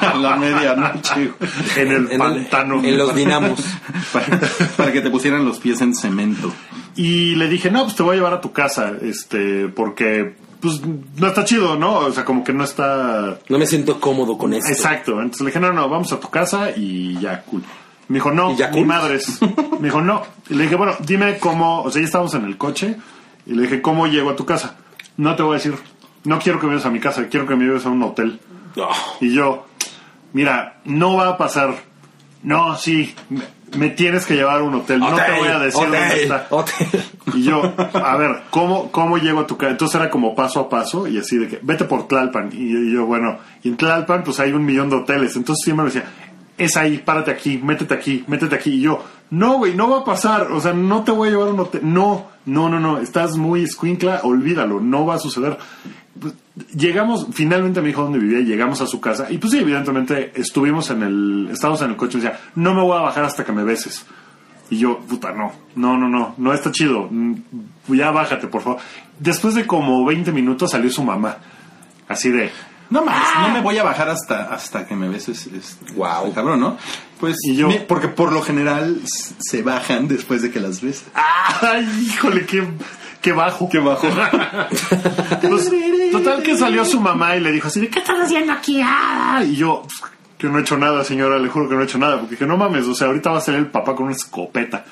A la medianoche. en el pantano. en los dinamos. Para, para que te pusieran los pies en cemento. Y le dije, no, pues te voy a llevar a tu casa, este, porque, pues, no está chido, ¿no? O sea, como que no está... No me siento cómodo con esto. Exacto. Entonces le dije, no, no, vamos a tu casa y ya, cool. Me dijo, no, ¿Y ya cool? madres. Me dijo, no. Y le dije, bueno, dime cómo, o sea, ya estábamos en el coche y le dije, ¿cómo llego a tu casa? No te voy a decir, no quiero que me lleves a mi casa, quiero que me lleves a un hotel. Oh, Y yo, mira, no va a pasar. No, sí, me, me tienes que llevar a un hotel. no te voy a decir dónde está. hotel. Y yo, a ver, ¿cómo, ¿cómo llego a tu casa? Entonces era como paso a paso y así de que, vete por Tlalpan. Y yo, bueno, y en Tlalpan pues hay un millón de hoteles. Entonces siempre me decía, es ahí, párate aquí, métete aquí, métete aquí. Y yo, no, güey, no va a pasar. O sea, no te voy a llevar un hotel. No, no, no, no, estás muy escuincla, olvídalo, no va a suceder. Pues, llegamos, finalmente me dijo dónde vivía, llegamos a su casa. Y pues sí, evidentemente estuvimos en el, estábamos en el coche y decía, no me voy a bajar hasta que me beses. Y yo, puta, no, no, no, no, no está chido. Mm, Ya bájate, por favor. Después de como 20 minutos salió su mamá. Así de, No más, no me voy a bajar hasta, hasta que me beses. Este, Guau. este cabrón, ¿no? Pues, Y yo- me- porque por lo general se bajan después de que las ves. ¡ay, híjole, qué, qué bajo! Qué bajo. Pues, total que salió su mamá y le dijo así de, ¿qué estás haciendo aquí? Ah, Y yo, "Pues, que no he hecho nada, señora, le juro que no he hecho nada. Porque dije, no mames, o sea, ahorita va a salir el papá con una escopeta.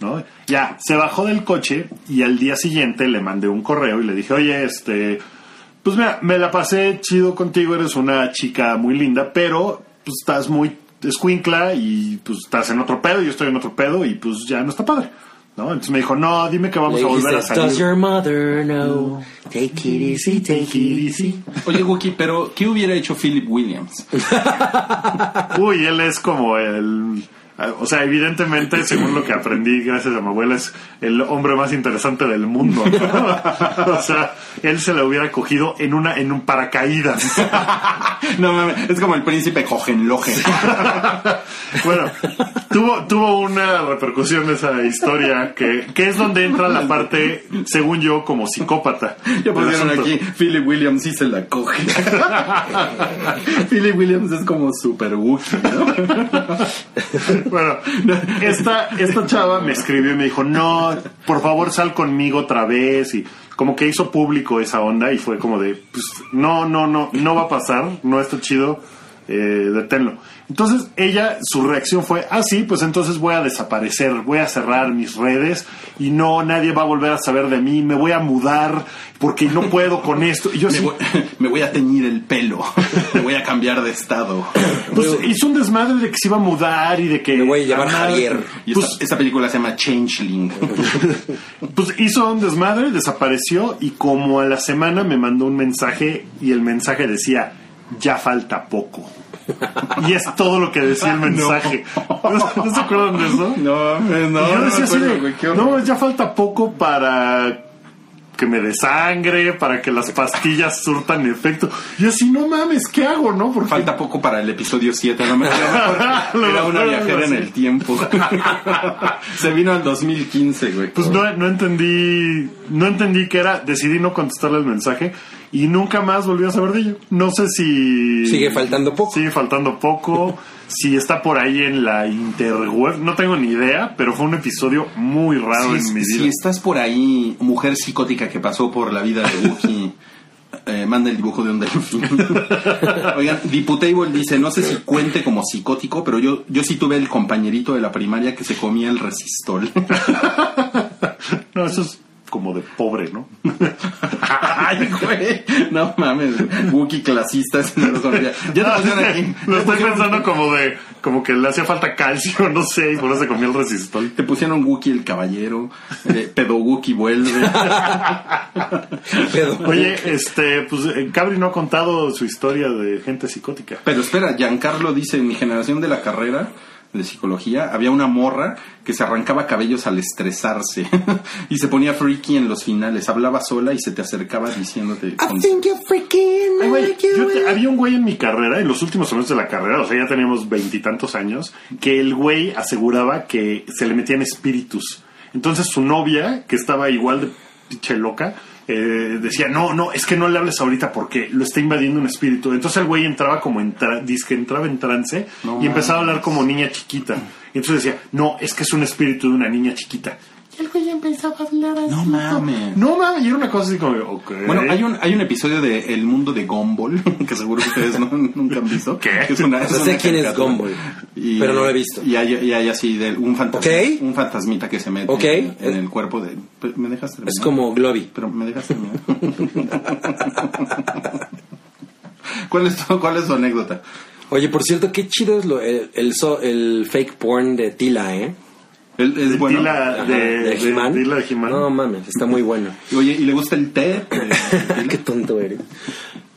¿no? Ya, se bajó del coche y al día siguiente le mandé un correo y le dije, oye, este, pues mira, me la pasé chido contigo, eres una chica muy linda, pero pues estás muy escuincla y pues estás en otro pedo, yo estoy en otro pedo y pues ya no está padre. ¿no? Entonces me dijo, no, dime que vamos Le a volver a dijiste, Does salir. your mother know? Take it easy, take it easy. Oye, Wookie, pero ¿qué hubiera hecho Philip Williams? Uy, él es como el O sea, evidentemente, según lo que aprendí gracias a mi abuela, es el hombre más interesante del mundo. ¿no? o sea, él se la hubiera cogido en una en un paracaídas. No mames, es como el príncipe Hohenlohe. bueno, tuvo, tuvo una repercusión esa historia que, que es donde entra la parte, según yo, como psicópata. Ya pusieron aquí, Philip Williams sí se la coge. Philip Williams es como super Wookiee, ¿no? Bueno, esta, esta chava me escribió y me dijo, no, por favor sal conmigo otra vez y como que hizo público esa onda y fue como de, pues no, no, no, no va a pasar, no está chido, eh, deténlo. Entonces ella, su reacción fue, ah, sí, pues entonces voy a desaparecer, voy a cerrar mis redes y no, nadie va a volver a saber de mí, me voy a mudar porque no puedo con esto. Y yo Me sí, voy, me voy a teñir el pelo. Me voy a cambiar de estado. pues hizo un desmadre de que se iba a mudar y de que... Me voy a llamar Javier. Y Pues- esta, esta película se llama Changeling. Pues hizo un desmadre, desapareció y como a la semana me mandó un mensaje y el mensaje decía, ya falta poco. Y es todo lo que decía el mensaje. ¿No, se acuerdan de eso? No, mames, no. y yo no decía así de, ya falta poco para que me dé sangre, para que las pastillas surtan efecto. Y así, no mames, ¿qué hago, no? Porque Falta poco para el episodio 7, no me Era una viajera en el tiempo. Se vino al 2015, güey. Pues no, no entendí, no entendí qué era, decidí no contestarle el mensaje y nunca más volví a saber de ello. No sé si... Sigue faltando poco. Sigue faltando poco, si está por ahí en la interweb, no tengo ni idea, pero fue un episodio muy raro Si, en mi si vida. estás por ahí, mujer psicótica que pasó por la vida de Wookiee, eh, manda el dibujo de un delfín. Oigan, Diputable dice, no sé si cuente como psicótico, pero yo, yo sí tuve el compañerito de la primaria que se comía el resistol. No, eso es como de pobre, ¿no? Ay, güey. No mames. Wookiee clasista. ese no lo. Ya te pusieron aquí. Lo estoy pensando como de, como que le hacía falta calcio, no sé, y por eso se comió el resistol. Te pusieron Wookiee el caballero. Eh, pedo Wookiee vuelve. Pedo. Oye, este, pues eh, Cabri no ha contado su historia de gente psicótica. Pero espera, Giancarlo dice, en mi generación de la carrera de psicología había una morra que se arrancaba cabellos al estresarse y se ponía freaky en los finales, hablaba sola y se te acercaba diciéndote... con- you're freaking Ay, güey, yo te- había un güey en mi carrera, en los últimos años de la carrera, o sea, ya teníamos veintitantos años, que el güey aseguraba que se le metían espíritus. Entonces su novia, que estaba igual de pinche loca, eh, decía, no, no, es que no le hables ahorita porque lo está invadiendo un espíritu. Entonces el güey entraba como en, tra- dice que entraba en trance No y empezaba a hablar como niña chiquita. Y entonces decía, no, es que es un espíritu de una niña chiquita. Y el güey empezaba a hablar así. No mames. No mames, y era una cosa así como, ok. Bueno, hay un, hay un episodio de El Mundo de Gumball, que seguro que ustedes no- nunca han visto. ¿Qué? Es una, O sea, es sé una quién es. Gumball, pero no lo he visto. Y hay, y hay así de un fantasma, Ok. un fantasmita que se mete Ok. en, en el cuerpo de... ¿Me dejas terminar? Es como Globy. Pero me dejas terminar. ¿Cuál es, tu, ¿Cuál es tu anécdota? Oye, por cierto, qué chido es lo, el, el, so- el fake porn de Tila, ¿eh? ¿El- ¿Es De bueno? Tila- de, de, He-Man. De He-Man. No mames, está muy bueno. Oye, ¿y le gusta el té? qué tonto eres.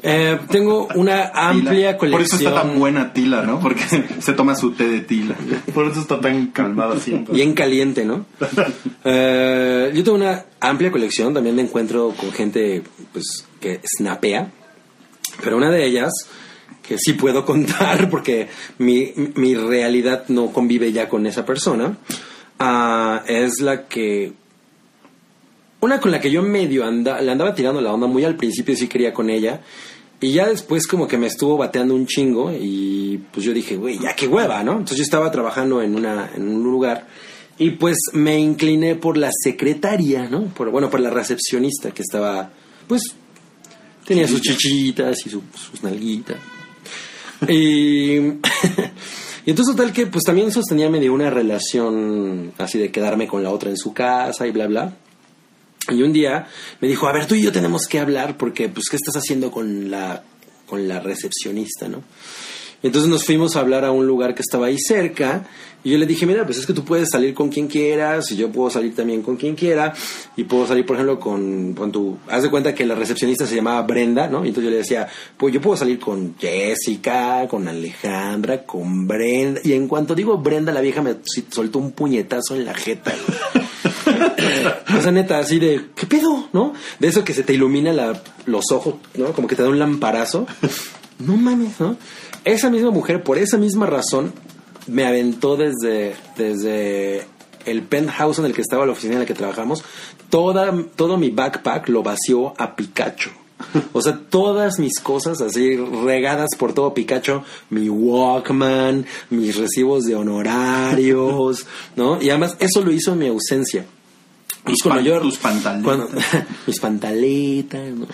Eh, tengo una amplia Por eso colección. está tan buena Tila, ¿no? Porque se toma su té de Tila. Por eso está tan calmada siempre. Bien caliente, ¿no? Eh, yo tengo una amplia colección, también me encuentro con gente pues que snapea, pero una de ellas que sí puedo contar porque mi, mi realidad no convive ya con esa persona, ah, es la que... Una con la que yo medio anda, le andaba tirando la onda muy al principio, sí quería con ella. Y ya después como que me estuvo bateando un chingo y pues yo dije, güey, ya qué hueva, ¿no? Entonces yo estaba trabajando en, una, en un lugar y pues me incliné por la secretaria, ¿no? Por, bueno, por la recepcionista que estaba, pues, tenía sus chichitas y su- sus nalguitas. Y, y entonces tal que pues también sostenía medio una relación así de quedarme con la otra en su casa y bla, bla. Y un día me dijo, a ver, tú y yo tenemos que hablar porque, pues, ¿qué estás haciendo con la, con la recepcionista, no? Entonces nos fuimos a hablar a un lugar que estaba ahí cerca y yo le dije, mira, pues es que tú puedes salir con quien quieras y yo puedo salir también con quien quiera y puedo salir, por ejemplo, con, con tu... Haz de cuenta que la recepcionista se llamaba Brenda, ¿no? Y entonces yo le decía, pues yo puedo salir con Jessica, con Alejandra, con Brenda. Y en cuanto digo Brenda, la vieja me soltó un puñetazo en la jeta. o sea, neta, así de, ¿qué pedo? ¿No? De eso que se te ilumina la, los ojos, ¿no? Como que te da un lamparazo. No mames, ¿no? Esa misma mujer, por esa misma razón, me aventó desde, desde el penthouse en el que estaba la oficina en la que trabajamos, toda, todo mi backpack lo vació a Pikachu. O sea, todas mis cosas así regadas por todo Pikachu, mi Walkman, mis recibos de honorarios, ¿no? Y además eso lo hizo en mi ausencia. Tus, cuando pan- yo- tus pantaletas. cuando- mis pantaletas, ¿no?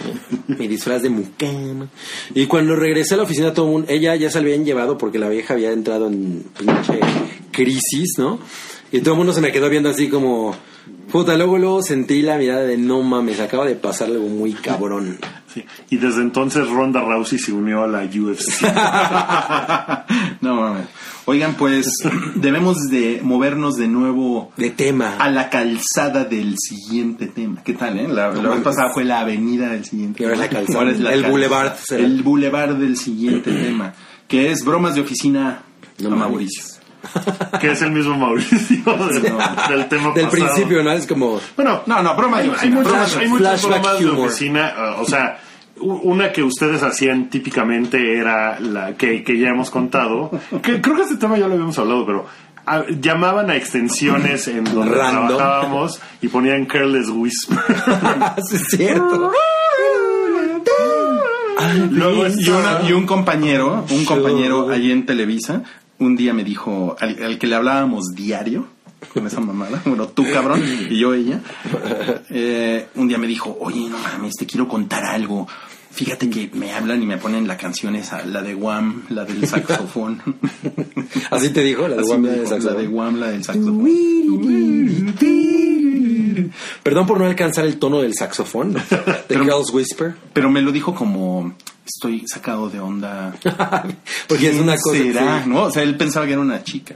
mi disfraz de mucama. Y cuando regresé a la oficina, todo el mundo, ella ya se la habían llevado porque la vieja había entrado en pinche crisis, ¿no? Y todo el mundo se me quedó viendo así como, puta, luego, luego sentí la mirada de no mames, acaba de pasar algo muy cabrón. Sí. Y desde entonces Ronda Rousey se unió a la UFC. no mames. Oigan, pues debemos de movernos de nuevo De tema. a la calzada del siguiente tema. ¿Qué tal, eh? La, la vez pasada fue la avenida del siguiente es la tema. calzada. Ahora es la El calzada. boulevard será. El boulevard del siguiente tema. Que es bromas de oficina No a mames. Mauricio. que es el mismo Mauricio del, del tema Del pasado. principio, ¿no? Es como, Bueno, No, no, bromas hay, de hay muchas, Flash- hay muchas bromas de oficina. uh, o sea, una que ustedes hacían típicamente era la que, que ya hemos contado. Que, creo que este tema ya lo habíamos hablado, pero ah, llamaban a extensiones en donde Random. trabajábamos y ponían Careless Whisper. sí, es cierto. Luego, y, una- y un compañero, un compañero allí en Televisa, un día me dijo, al, que le hablábamos diario, con esa mamada, bueno, tú cabrón, y yo ella, eh, un día me dijo, oye, no mames, te quiero contar algo. Fíjate que me hablan y me ponen la canción esa, la de Wham, la del saxofón. Así te dijo, la de Así Wham, la del saxofón. La de Wham, la del saxofón. Perdón por no alcanzar el tono del saxofón. The Girl's Whisper. Pero me lo dijo como, estoy sacado de onda. Porque es una cosa. será? ¿no? O sea, él pensaba que era una chica.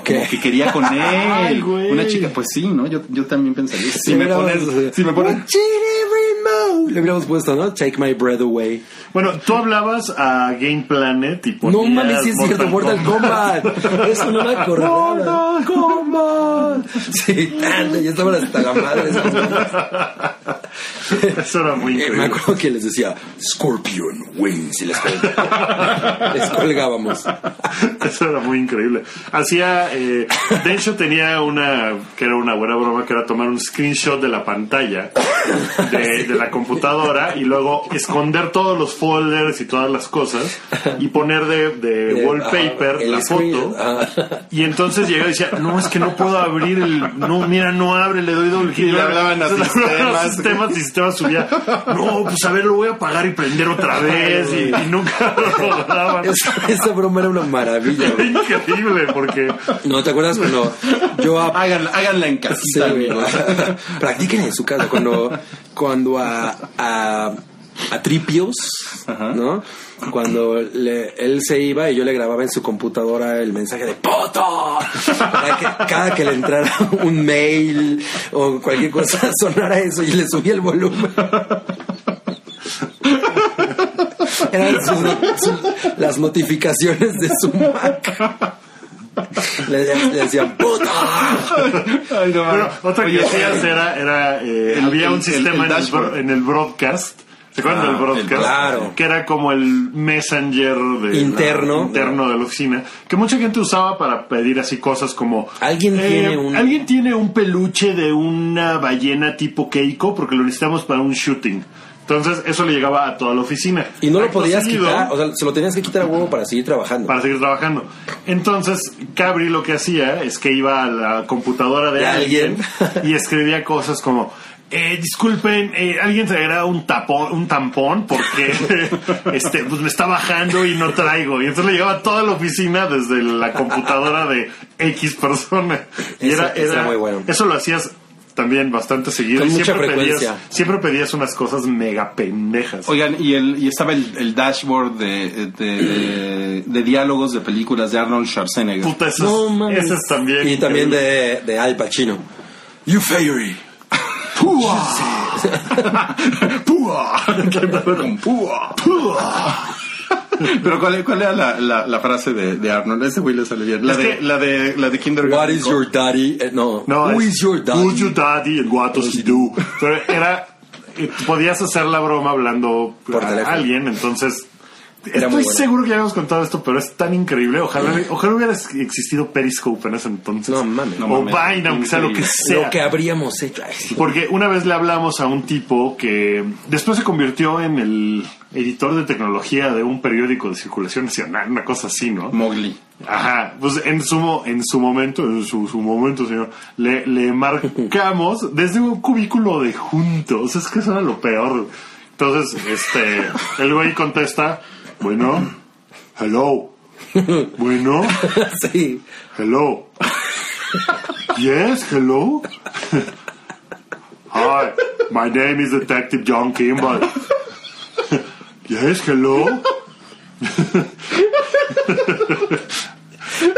Como que quería con él. Ay, güey. una chica, pues sí, ¿no? Yo, yo también pensaría. Si Le me ponen, si me move. Le hubiéramos puesto, ¿no? Take my breath away. bueno, tú hablabas a Game Planet y No mames, sí es cierto, Mortal Kombat. Eso no me acordaba. Mortal Kombat. Sí, tanto, ya estaban hasta la madre. Eso era muy Eh, Me increíble. acuerdo que les decía Scorpion Wings y les, colg- les colgábamos. Eso era muy increíble. Hacía, eh, de hecho tenía una, que era una buena broma, que era tomar un screenshot de la pantalla de, de la computadora y luego esconder todos los folders y todas las cosas y poner de, de Eh, wallpaper ajá, la screen, foto. ajá. Y entonces llegaba y decía, no, es que no puedo abrir el, no, mira, no abre, le doy doble. Y le hablaban a Entonces, le hablaban a sistemas. sistemas y sistemas subía, no, pues a ver, lo voy a apagar y prender otra vez y, y nunca lo lograban. Esa, esa broma era una maravilla. Güey. increíble porque No, ¿te acuerdas cuando yo a háganla, háganla en Sí, casita, güey. amigos. Practiquen en su casa cuando, cuando a, a, a Tripios, ¿no? Cuando le- él se iba y yo le grababa en su computadora el mensaje de ¡Poto! Para que cada que le entrara un mail o cualquier cosa sonara eso y le subía el volumen. Eran sus las notificaciones de su Mac. Le, le decían ¡Puta! Ay, no, Bueno, otra que hacías era, era eh, el- había un el- sistema el en el broadcast. ¿Se acuerdan Ah, del el- broadcast? claro. Que era como el messenger de Interno. interno de la oficina. Que mucha gente usaba para pedir así cosas como... eh, Alguien tiene un- Alguien tiene un peluche de una ballena tipo Keiko porque lo necesitamos para un shooting. Entonces eso le llegaba a toda la oficina. Y no lo Acto podías seguido, quitar, o sea, se lo tenías que quitar a huevo para seguir trabajando. para seguir trabajando. Entonces, Cabri lo que hacía es que iba a la computadora de, De alguien, alguien. y escribía cosas como. Eh, disculpen, eh, alguien traerá un tapón, un tampón porque este, pues me está bajando y no traigo. Y entonces le llegaba toda la oficina desde la computadora de X persona. Y Eso- era, era era- muy bueno. Eso lo hacías también bastante seguido. Con y mucha siempre frecuencia. Pedías, siempre pedías unas cosas mega pendejas. Oigan, y, el, y estaba el, el dashboard de, de, de- de diálogos de películas de Arnold Schwarzenegger. Puta, esos, No también. Y también de, de Al Pacino. You Fairy. ¡Púa! Con púa. Pero ¿cuál, cuál era la, la, la frase de, de Arnold? Ese güey le sale bien. La Es de, que- la de, la de Kindergarten. What is your daddy? Eh, no. No, Who is your daddy? Who's your daddy and what does he do? Pero era. eh, Podías hacer la broma hablando Por a teléfono. alguien, entonces. Era Estoy muy seguro que ya habíamos contado esto, pero es tan increíble. Ojalá, ojalá hubiera existido Periscope en ese entonces. No mames. No o. Vine, aunque sea lo que sea. Lo que habríamos hecho. Porque una vez le hablamos a un tipo que después se convirtió en el editor de tecnología de un periódico de circulación nacional, una cosa así, ¿no? Mowgli. Ajá, pues en su, mo- en su momento, en su, su momento, señor, le, le marcamos desde un cubículo de juntos, es que eso era lo peor. Entonces, este, el güey contesta, bueno, hello, bueno, sí. hello, yes, hello. Hi, my name is Detective John Kimball. yes, hello.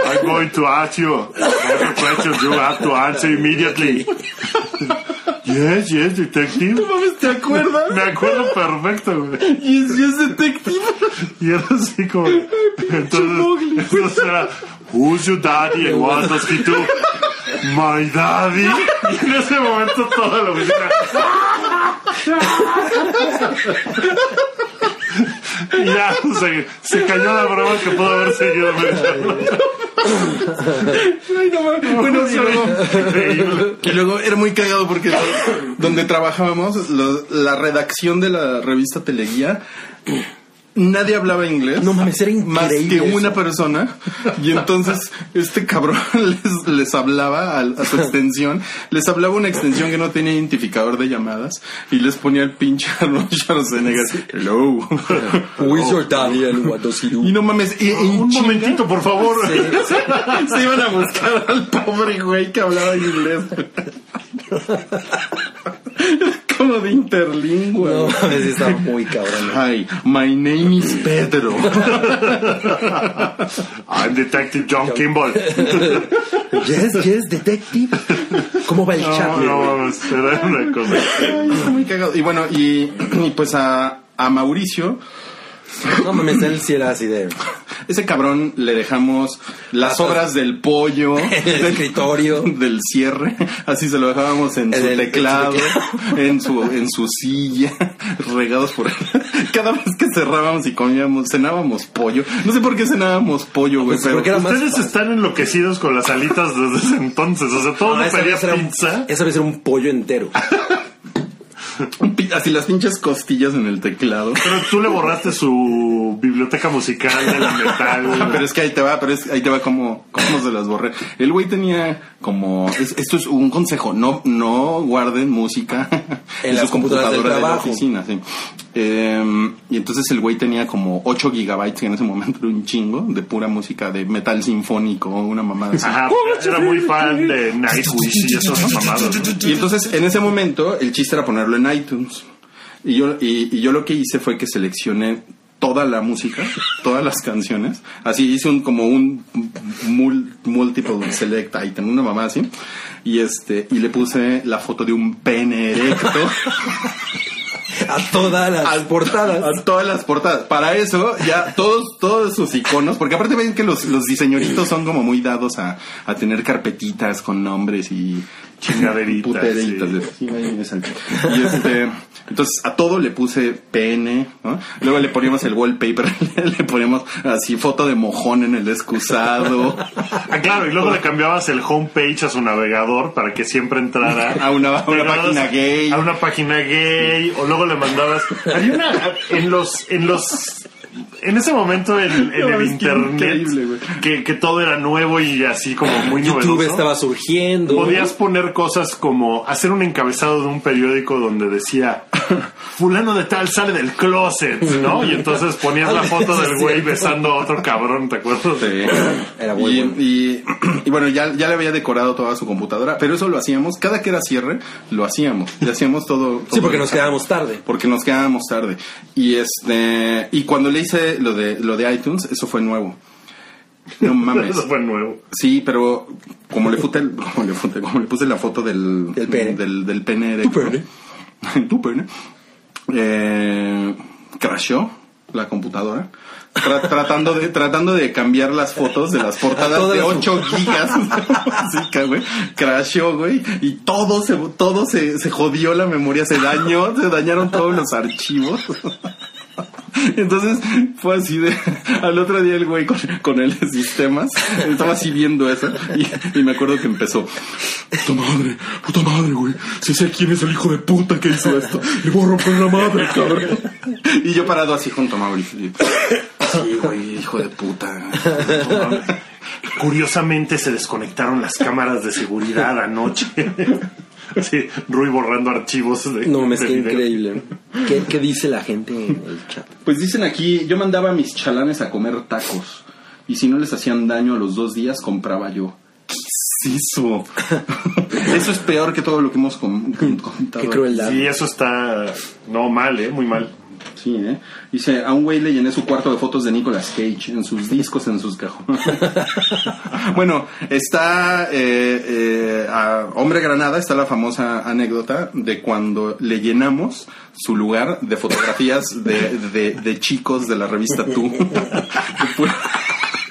I'm going to ask you every question you have to answer immediately. Yes, yes, detective. ¿Te acuerdas? Me acuerdo perfecto, güey. Yes, yes, detective. Y era así como. Entonces, entonces era. Who's your daddy and what does he do? My daddy. Y en ese momento toda la oficina. Y ya se, se cayó la broma que pudo haber seguido. Ay, no mames. Bueno, y luego, y luego era muy cagado porque donde trabajábamos, lo- la redacción de la revista Teleguía, nadie hablaba inglés. No mames, era Más que una persona. Y entonces este cabrón les, les hablaba al- a, su extensión, les hablaba una extensión que no tenía identificador de llamadas y les ponía el pinche Arnold Schwarzenegger. Hello. Who is your daddy and what does he do? Y no mames, y, y Un chinga, momentito, por favor. se iban a buscar al pobre güey que hablaba inglés. Como de interlingua. No mames, estaba muy cabrón. Hi, my name is Pedro. I'm Detective John Kimball. Yes, yes, detective. ¿Cómo va el chat? No, no, era una cosa. Ay, está muy cagado. Y bueno, y, y pues a, a Mauricio, No mames, él sí era así de. ese cabrón le dejamos las obras del pollo, El del escritorio. del cierre, así se lo dejábamos en En su el- teclado, en su en su, en su silla, regados por cada vez que cerrábamos y comíamos, cenábamos pollo. No sé por qué cenábamos pollo, güey, Pues, pero Ustedes están enloquecidos con las alitas desde ese entonces. O sea, todo No, esa pedía vez, era un, pizza. esa vez era un pollo entero. Así las pinches costillas en el teclado. Pero tú le borraste su biblioteca musical del Ah, metal. pero es que ahí te va, pero es, ahí te va como, cómo se las borré. El güey tenía como, es- esto es un consejo, no, no guarden música en, las su computadoras del computadora de la oficina, sí. Eh, y entonces el güey tenía como 8 gigabytes, que en ese momento era un chingo, de pura música de metal sinfónico, una mamada así. Ajá, era muy fan de Nightwish y esas mamadas. ¿no? Y entonces en ese momento el chiste era ponerlo en iTunes. Y yo, y, y yo lo que hice fue que seleccioné toda la música, todas las canciones. Así hice un como un mul- multiple select item, una mamá así. Y este, y le puse la foto de un pene erecto A todas las portadas. a todas las portadas. Para eso, ya todos, todos sus iconos, porque aparte ven que los, los diseñoritos son como muy dados a, a tener carpetitas con nombres y Chingaderitas, puteritas. sí. Y este, entonces a todo le puse PN, ¿no? Luego le poníamos el wallpaper, le poníamos así foto de mojón en el excusado, Ah, claro, y luego le cambiabas el homepage a su navegador para que siempre entrara A una- a una página gay. A una página gay. O luego le mandabas. Había una. En los. En los. En ese momento en, el internet que, que todo era nuevo y así como muy YouTube novedoso. estaba surgiendo. Podías poner cosas como hacer un encabezado de un periódico donde decía fulano de tal sale del closet, ¿no? Y entonces ponías la foto del güey besando a otro cabrón, ¿te acuerdas? Sí. Era muy y, bueno. y, y bueno, ya, ya le había decorado toda su computadora, pero eso lo hacíamos, cada que era cierre, lo hacíamos. Le hacíamos todo. Sí, todo porque el nos quedábamos tarde. Porque nos quedábamos tarde. Y este y cuando le hice lo de lo de iTunes, eso fue nuevo. No mames. Eso fue nuevo. Sí, pero como le fute, como le fute- como le puse la foto del Del pene. del, del pene Tu erecto. pene. tu pene. Eh, crashó la computadora. Tra- tratando de tratando de cambiar las fotos de las portadas de las- 8 gigas güey crashó güey y todo se todo se, se jodió la memoria se dañó se dañaron todos los archivos entonces fue así de al otro día el güey con, con el sistemas estaba así viendo eso y, me acuerdo que empezó puta madre puta madre güey si sé quién es el hijo de puta que hizo esto le voy a romper la madre cabrón y yo parado así junto a Mauricio sí güey hijo de puta Curiosamente se desconectaron las cámaras de seguridad anoche. Sí, Rui borrando archivos de. No qué video. increíble. ¿Qué, ¿Qué dice la gente en el chat? Pues dicen aquí, yo mandaba a mis chalanes a comer tacos. Y si no les hacían daño a los dos días, compraba yo. ¿Qué es eso? eso es peor que todo lo que hemos com- com- contado. Qué crueldad. Sí, eso está. No, mal, ¿eh? Muy mal. Sí, ¿eh? Dice, a un güey le llené su cuarto de fotos de Nicolas Cage, en sus discos, en sus cajones. bueno, está, eh, eh, a Hombre Granada, está la famosa anécdota de cuando le llenamos su lugar de fotografías de, de, de chicos de la revista Tú.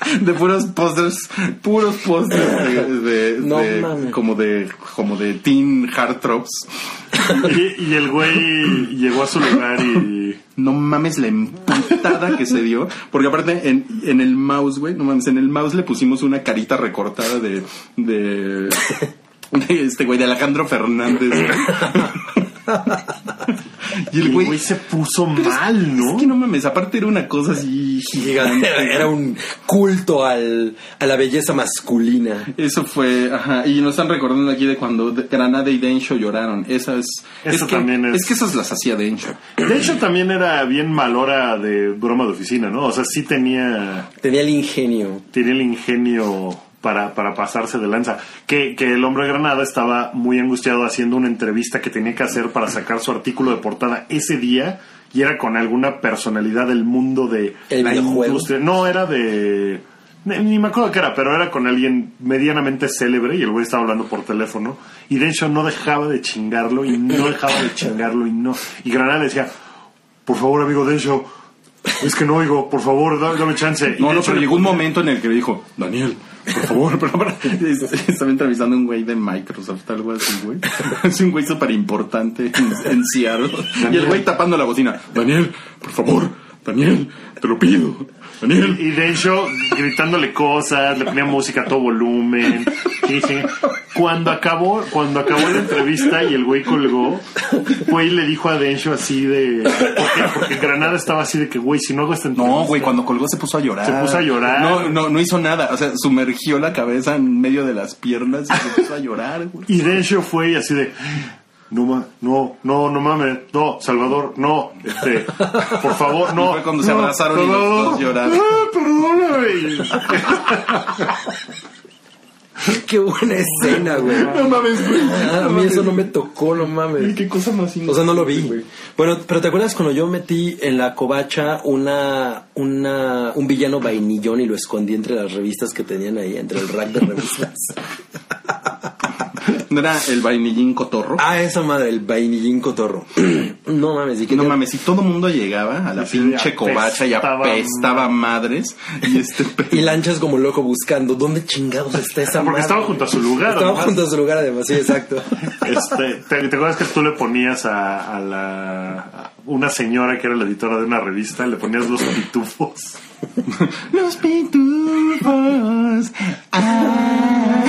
de, pu- de puros pósters, puros pósters de, de- No de- mames. como de, como de teen heartthrobs. Y, y el güey llegó a su lugar y. No mames la emputada que se dio. Porque aparte en, en el mouse, güey, no mames, en el mouse le pusimos una carita recortada de. de. de este güey, de Alejandro Fernández. güey. Y el güey. se puso mal, ¿no? Es que no mames, aparte era una cosa así gigante. Era, era un culto al, a la belleza masculina. Eso fue, ajá, y nos están recordando aquí de cuando Granada y Densho lloraron. Esa es. Eso es que, también es- Es que esas las hacía Densho. De hecho, también era bien mal hora de broma de oficina, ¿no? O sea, sí tenía. Tenía el ingenio. tenía el ingenio para, para pasarse de lanza. Que, que el hombre de Granada estaba muy angustiado haciendo una entrevista que tenía que hacer para sacar su artículo de portada ese día y era con alguna personalidad del mundo de ¿El videojuego? industria. No, era de... Ni me acuerdo qué era, pero era con alguien medianamente célebre y el güey estaba hablando por teléfono y Densho no dejaba de chingarlo y no dejaba de chingarlo y no. Y Granada le decía, por favor amigo Densho, es que no oigo, por favor, dame, dame chance. Y No, no, pero le llegó un momento en el que dijo, Daniel, por favor, pero para- estaba entrevistando a un güey de Microsoft, algo así, güey. Es un güey súper importante en, en Seattle. Y el güey tapando la bocina, Daniel, por favor, Daniel, te lo pido, Daniel. Y Densho gritándole cosas, le ponía música a todo volumen. Y dije, cuando acabó, cuando acabó la entrevista y el güey colgó, güey le dijo a Densho así de. Porque, porque Granada estaba así de que, güey, si no hago esta entrevista. No, güey, cuando colgó se puso a llorar. Se puso a llorar. No, no, no hizo nada. O sea, sumergió la cabeza en medio de las piernas y se puso a llorar, güey. Y Densho fue y así de. No, no, no, no mames, no, Salvador, no, este, por favor, no. Y fue cuando se no, abrazaron y los dos lloraron. Ah, perdóname. Qué buena escena, güey. No mames, güey. Ah, a mí eso no me tocó, no mames. Qué cosa más O sea, no lo vi. Bueno, pero ¿te acuerdas cuando yo metí en la covacha una, una, un villano vainillón y lo escondí entre las revistas que tenían ahí, entre el rack de revistas? ¿No era el vainillín cotorro? ah, esa madre, el vainillín cotorro. no mames, y que No mames, si todo mundo llegaba a la Sí, pinche covacha y apestaba apestaba madres y este Y lanchas como loco buscando, ¿dónde chingados está esa Porque madre? estaba junto a su lugar, Estaba además. junto a su lugar, además, sí, exacto. Este, ¿te, te acuerdas que tú le ponías a, a la a una señora que era la editora de una revista, le ponías los pitufos? Los pitufos. Ah.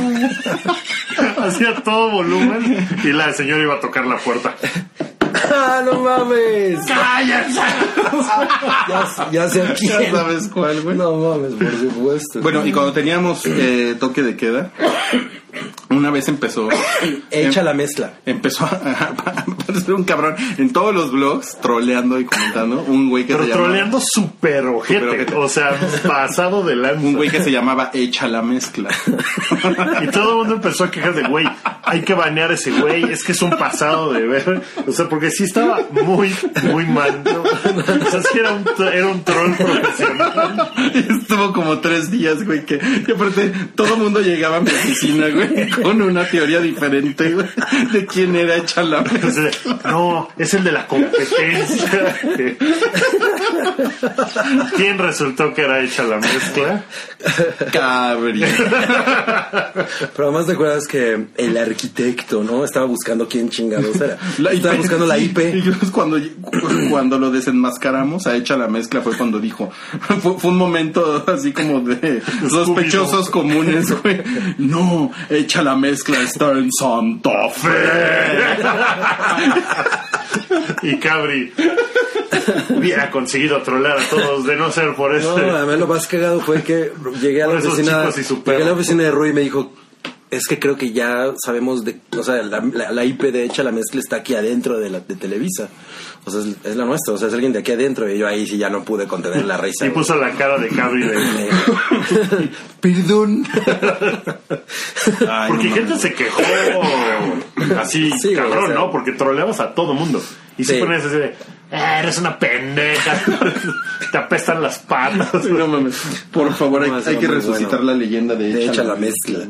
Hacía todo volumen y la señora iba a tocar la puerta. ¡Ah, no mames! ¡Cállense! Ya, ya sé a quién. Ya sabes cuál, güey. No mames, por supuesto. Bueno, y cuando teníamos eh, toque de queda, una vez empezó. Echa la mezcla. Empezó a, a aparecer un cabrón en todos los blogs, troleando y comentando. Un güey que Pero se llamaba. troleando súper ojete. Ojete. O sea, pasado de lanza. Un güey que se llamaba Echa la mezcla. Y todo el mundo empezó a quejar de, güey, hay que banear a ese güey, es que es un pasado de ver. O sea, porque sí estaba muy, muy mal. ¿no? O sea, sí era un, era un troll profesional. Estuvo como tres días, güey, que y aparte todo el mundo llegaba a mi oficina, güey, con una teoría diferente, güey, de quién era Echa la O mezcla. sea, no, es el de la competencia. ¿Quién resultó que era hecha la mezcla? Cabri. Pero además te acuerdas que el arquitecto, ¿no? Estaba buscando quién chingados era. Estaba buscando la IP. Y yo, cuando, cuando lo desenmascaramos a Echa la mezcla fue cuando dijo, fue, fue un momento así como de sospechosos comunes, güey. No, Echa la mezcla está en Santa Fe. Y Cabri hubiera conseguido trolear a todos de no ser por No, eso. además lo más cagado fue que llegué a la oficina, chicos y su llegué a la oficina de Rui y me dijo, es que creo que ya sabemos de, o sea, la, la- la IP de hecha la mezcla está aquí adentro de la de Televisa. O sea, es, es la nuestra, o sea, es alguien de aquí adentro y yo ahí sí ya no pude contener la risa. Y puso la cara de Cabri de... Perdón. Ay, Porque no gente se quejó así, Sí, cabrón, o sea. ¿no? Porque troleabas a todo mundo. Y Sí. si ponías así de, "Ah, eres una pendeja, te apestan las patas. No mames. Por favor, hay, que resucitar bueno. la leyenda de, De hecha la mezcla.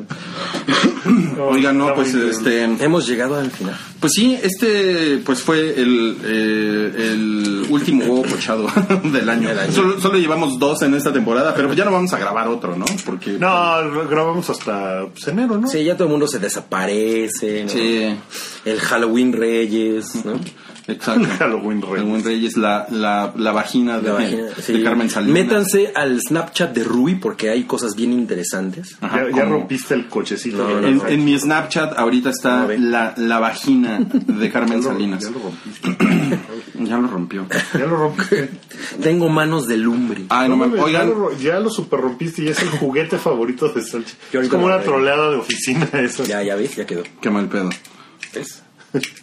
Oiga, no, pues este. Hemos llegado al final. Pues sí, este pues fue el, eh, el último huevo pochado del año. Del año. Solo, solo llevamos dos en esta temporada, pero ya no vamos a grabar otro, ¿no? Porque No, grabamos hasta pues, enero, ¿no? Sí, ya todo el mundo se desaparece. ¿no? Sí, El Halloween Reyes, ¿no? exacto. Halloween Reyes. Reyes, la, la, la vagina de, La vagina, de sí. Carmen Salinas. Métanse al Snapchat de Rui porque hay cosas bien interesantes. Ajá, ya, rompiste el cochecito. No, no, En, no. en mi Snapchat ahorita está la, la vagina de Carmen Ya lo- Salinas. Ya lo rompiste. Ya lo rompió. Ya lo rompiste. Tengo manos de lumbre. Ay, no, mames, Oigan, ya, lo, ya lo super rompiste y es el juguete favorito de Salchi. Es como una troleada de oficina eso. Ya, ya ves, ya quedó. qué mal pedo. ¿Ves?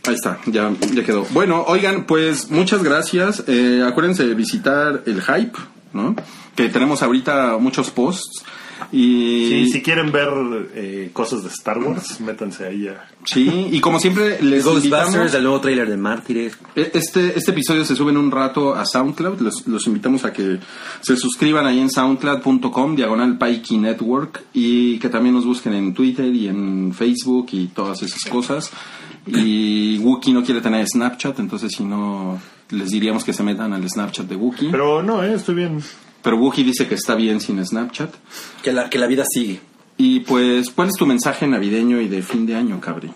Ahí está, ya, ya quedó. Bueno, oigan, pues muchas gracias. Eh, acuérdense de visitar el Hype, ¿no? Que tenemos ahorita muchos posts. Y Sí, si quieren ver eh, cosas de Star Wars, métanse ahí a... sí, y como siempre les Ghostbusters, invitamos, el nuevo tráiler de Mártires. E- Este, este episodio se sube en un rato a SoundCloud. Los, los invitamos a que se suscriban ahí en soundcloud.com, diagonal Paiki Network, y que también nos busquen en Twitter y en Facebook y todas esas cosas. Y Wookie no quiere tener Snapchat, entonces si no, les diríamos que se metan al Snapchat de Wookie. Pero, Pero no, eh, estoy bien. Wookie dice que está bien sin Snapchat. Que la, que la vida sigue. Y pues, ¿cuál es tu mensaje navideño y de fin de año, Cabri?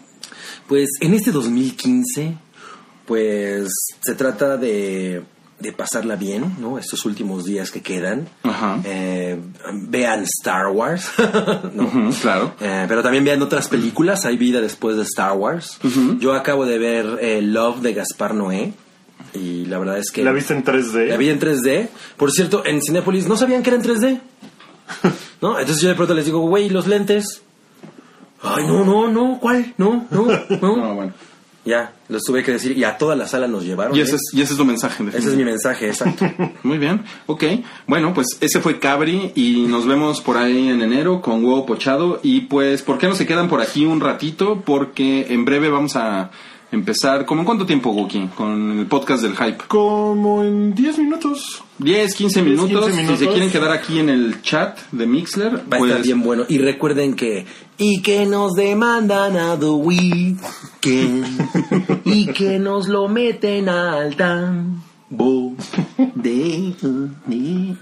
Pues en este 2015, pues se trata de, de pasarla bien, ¿no? Estos últimos días que quedan. Ajá. Eh, vean Star Wars, ¿no? Ujú, claro. Eh, pero también vean otras películas, hay vida después de Star Wars. Yo acabo de ver eh, Love de Gaspar Noé y la verdad es que... ¿La viste en 3D? La vi en 3D. Por cierto, en Cinépolis no sabían que era en 3D. ¿No? Entonces yo de pronto les digo, güey, los lentes. Ay, no, no, no, ¿cuál? No, no, no. Ah, bueno. Ya, los tuve que decir y a toda la sala nos llevaron. Y ¿eh? ese es, y ese es tu mensaje. Ese es mi mensaje, exacto. Muy bien, ok. Bueno, pues ese fue Cabri y nos vemos por ahí en enero con huevo pochado. Y pues, ¿por qué no se quedan por aquí un ratito? Porque en breve vamos a empezar, ¿como en cuánto tiempo, Wookie? Con el podcast del hype. Como en 10 minutos. 10, 15 minutos. Si se quieren quedar aquí en el chat de Mixler, va pues... a estar pues- bien bueno. Y recuerden que. Y que nos demandan a The Weeknd. y que nos lo meten al tambo. De. de.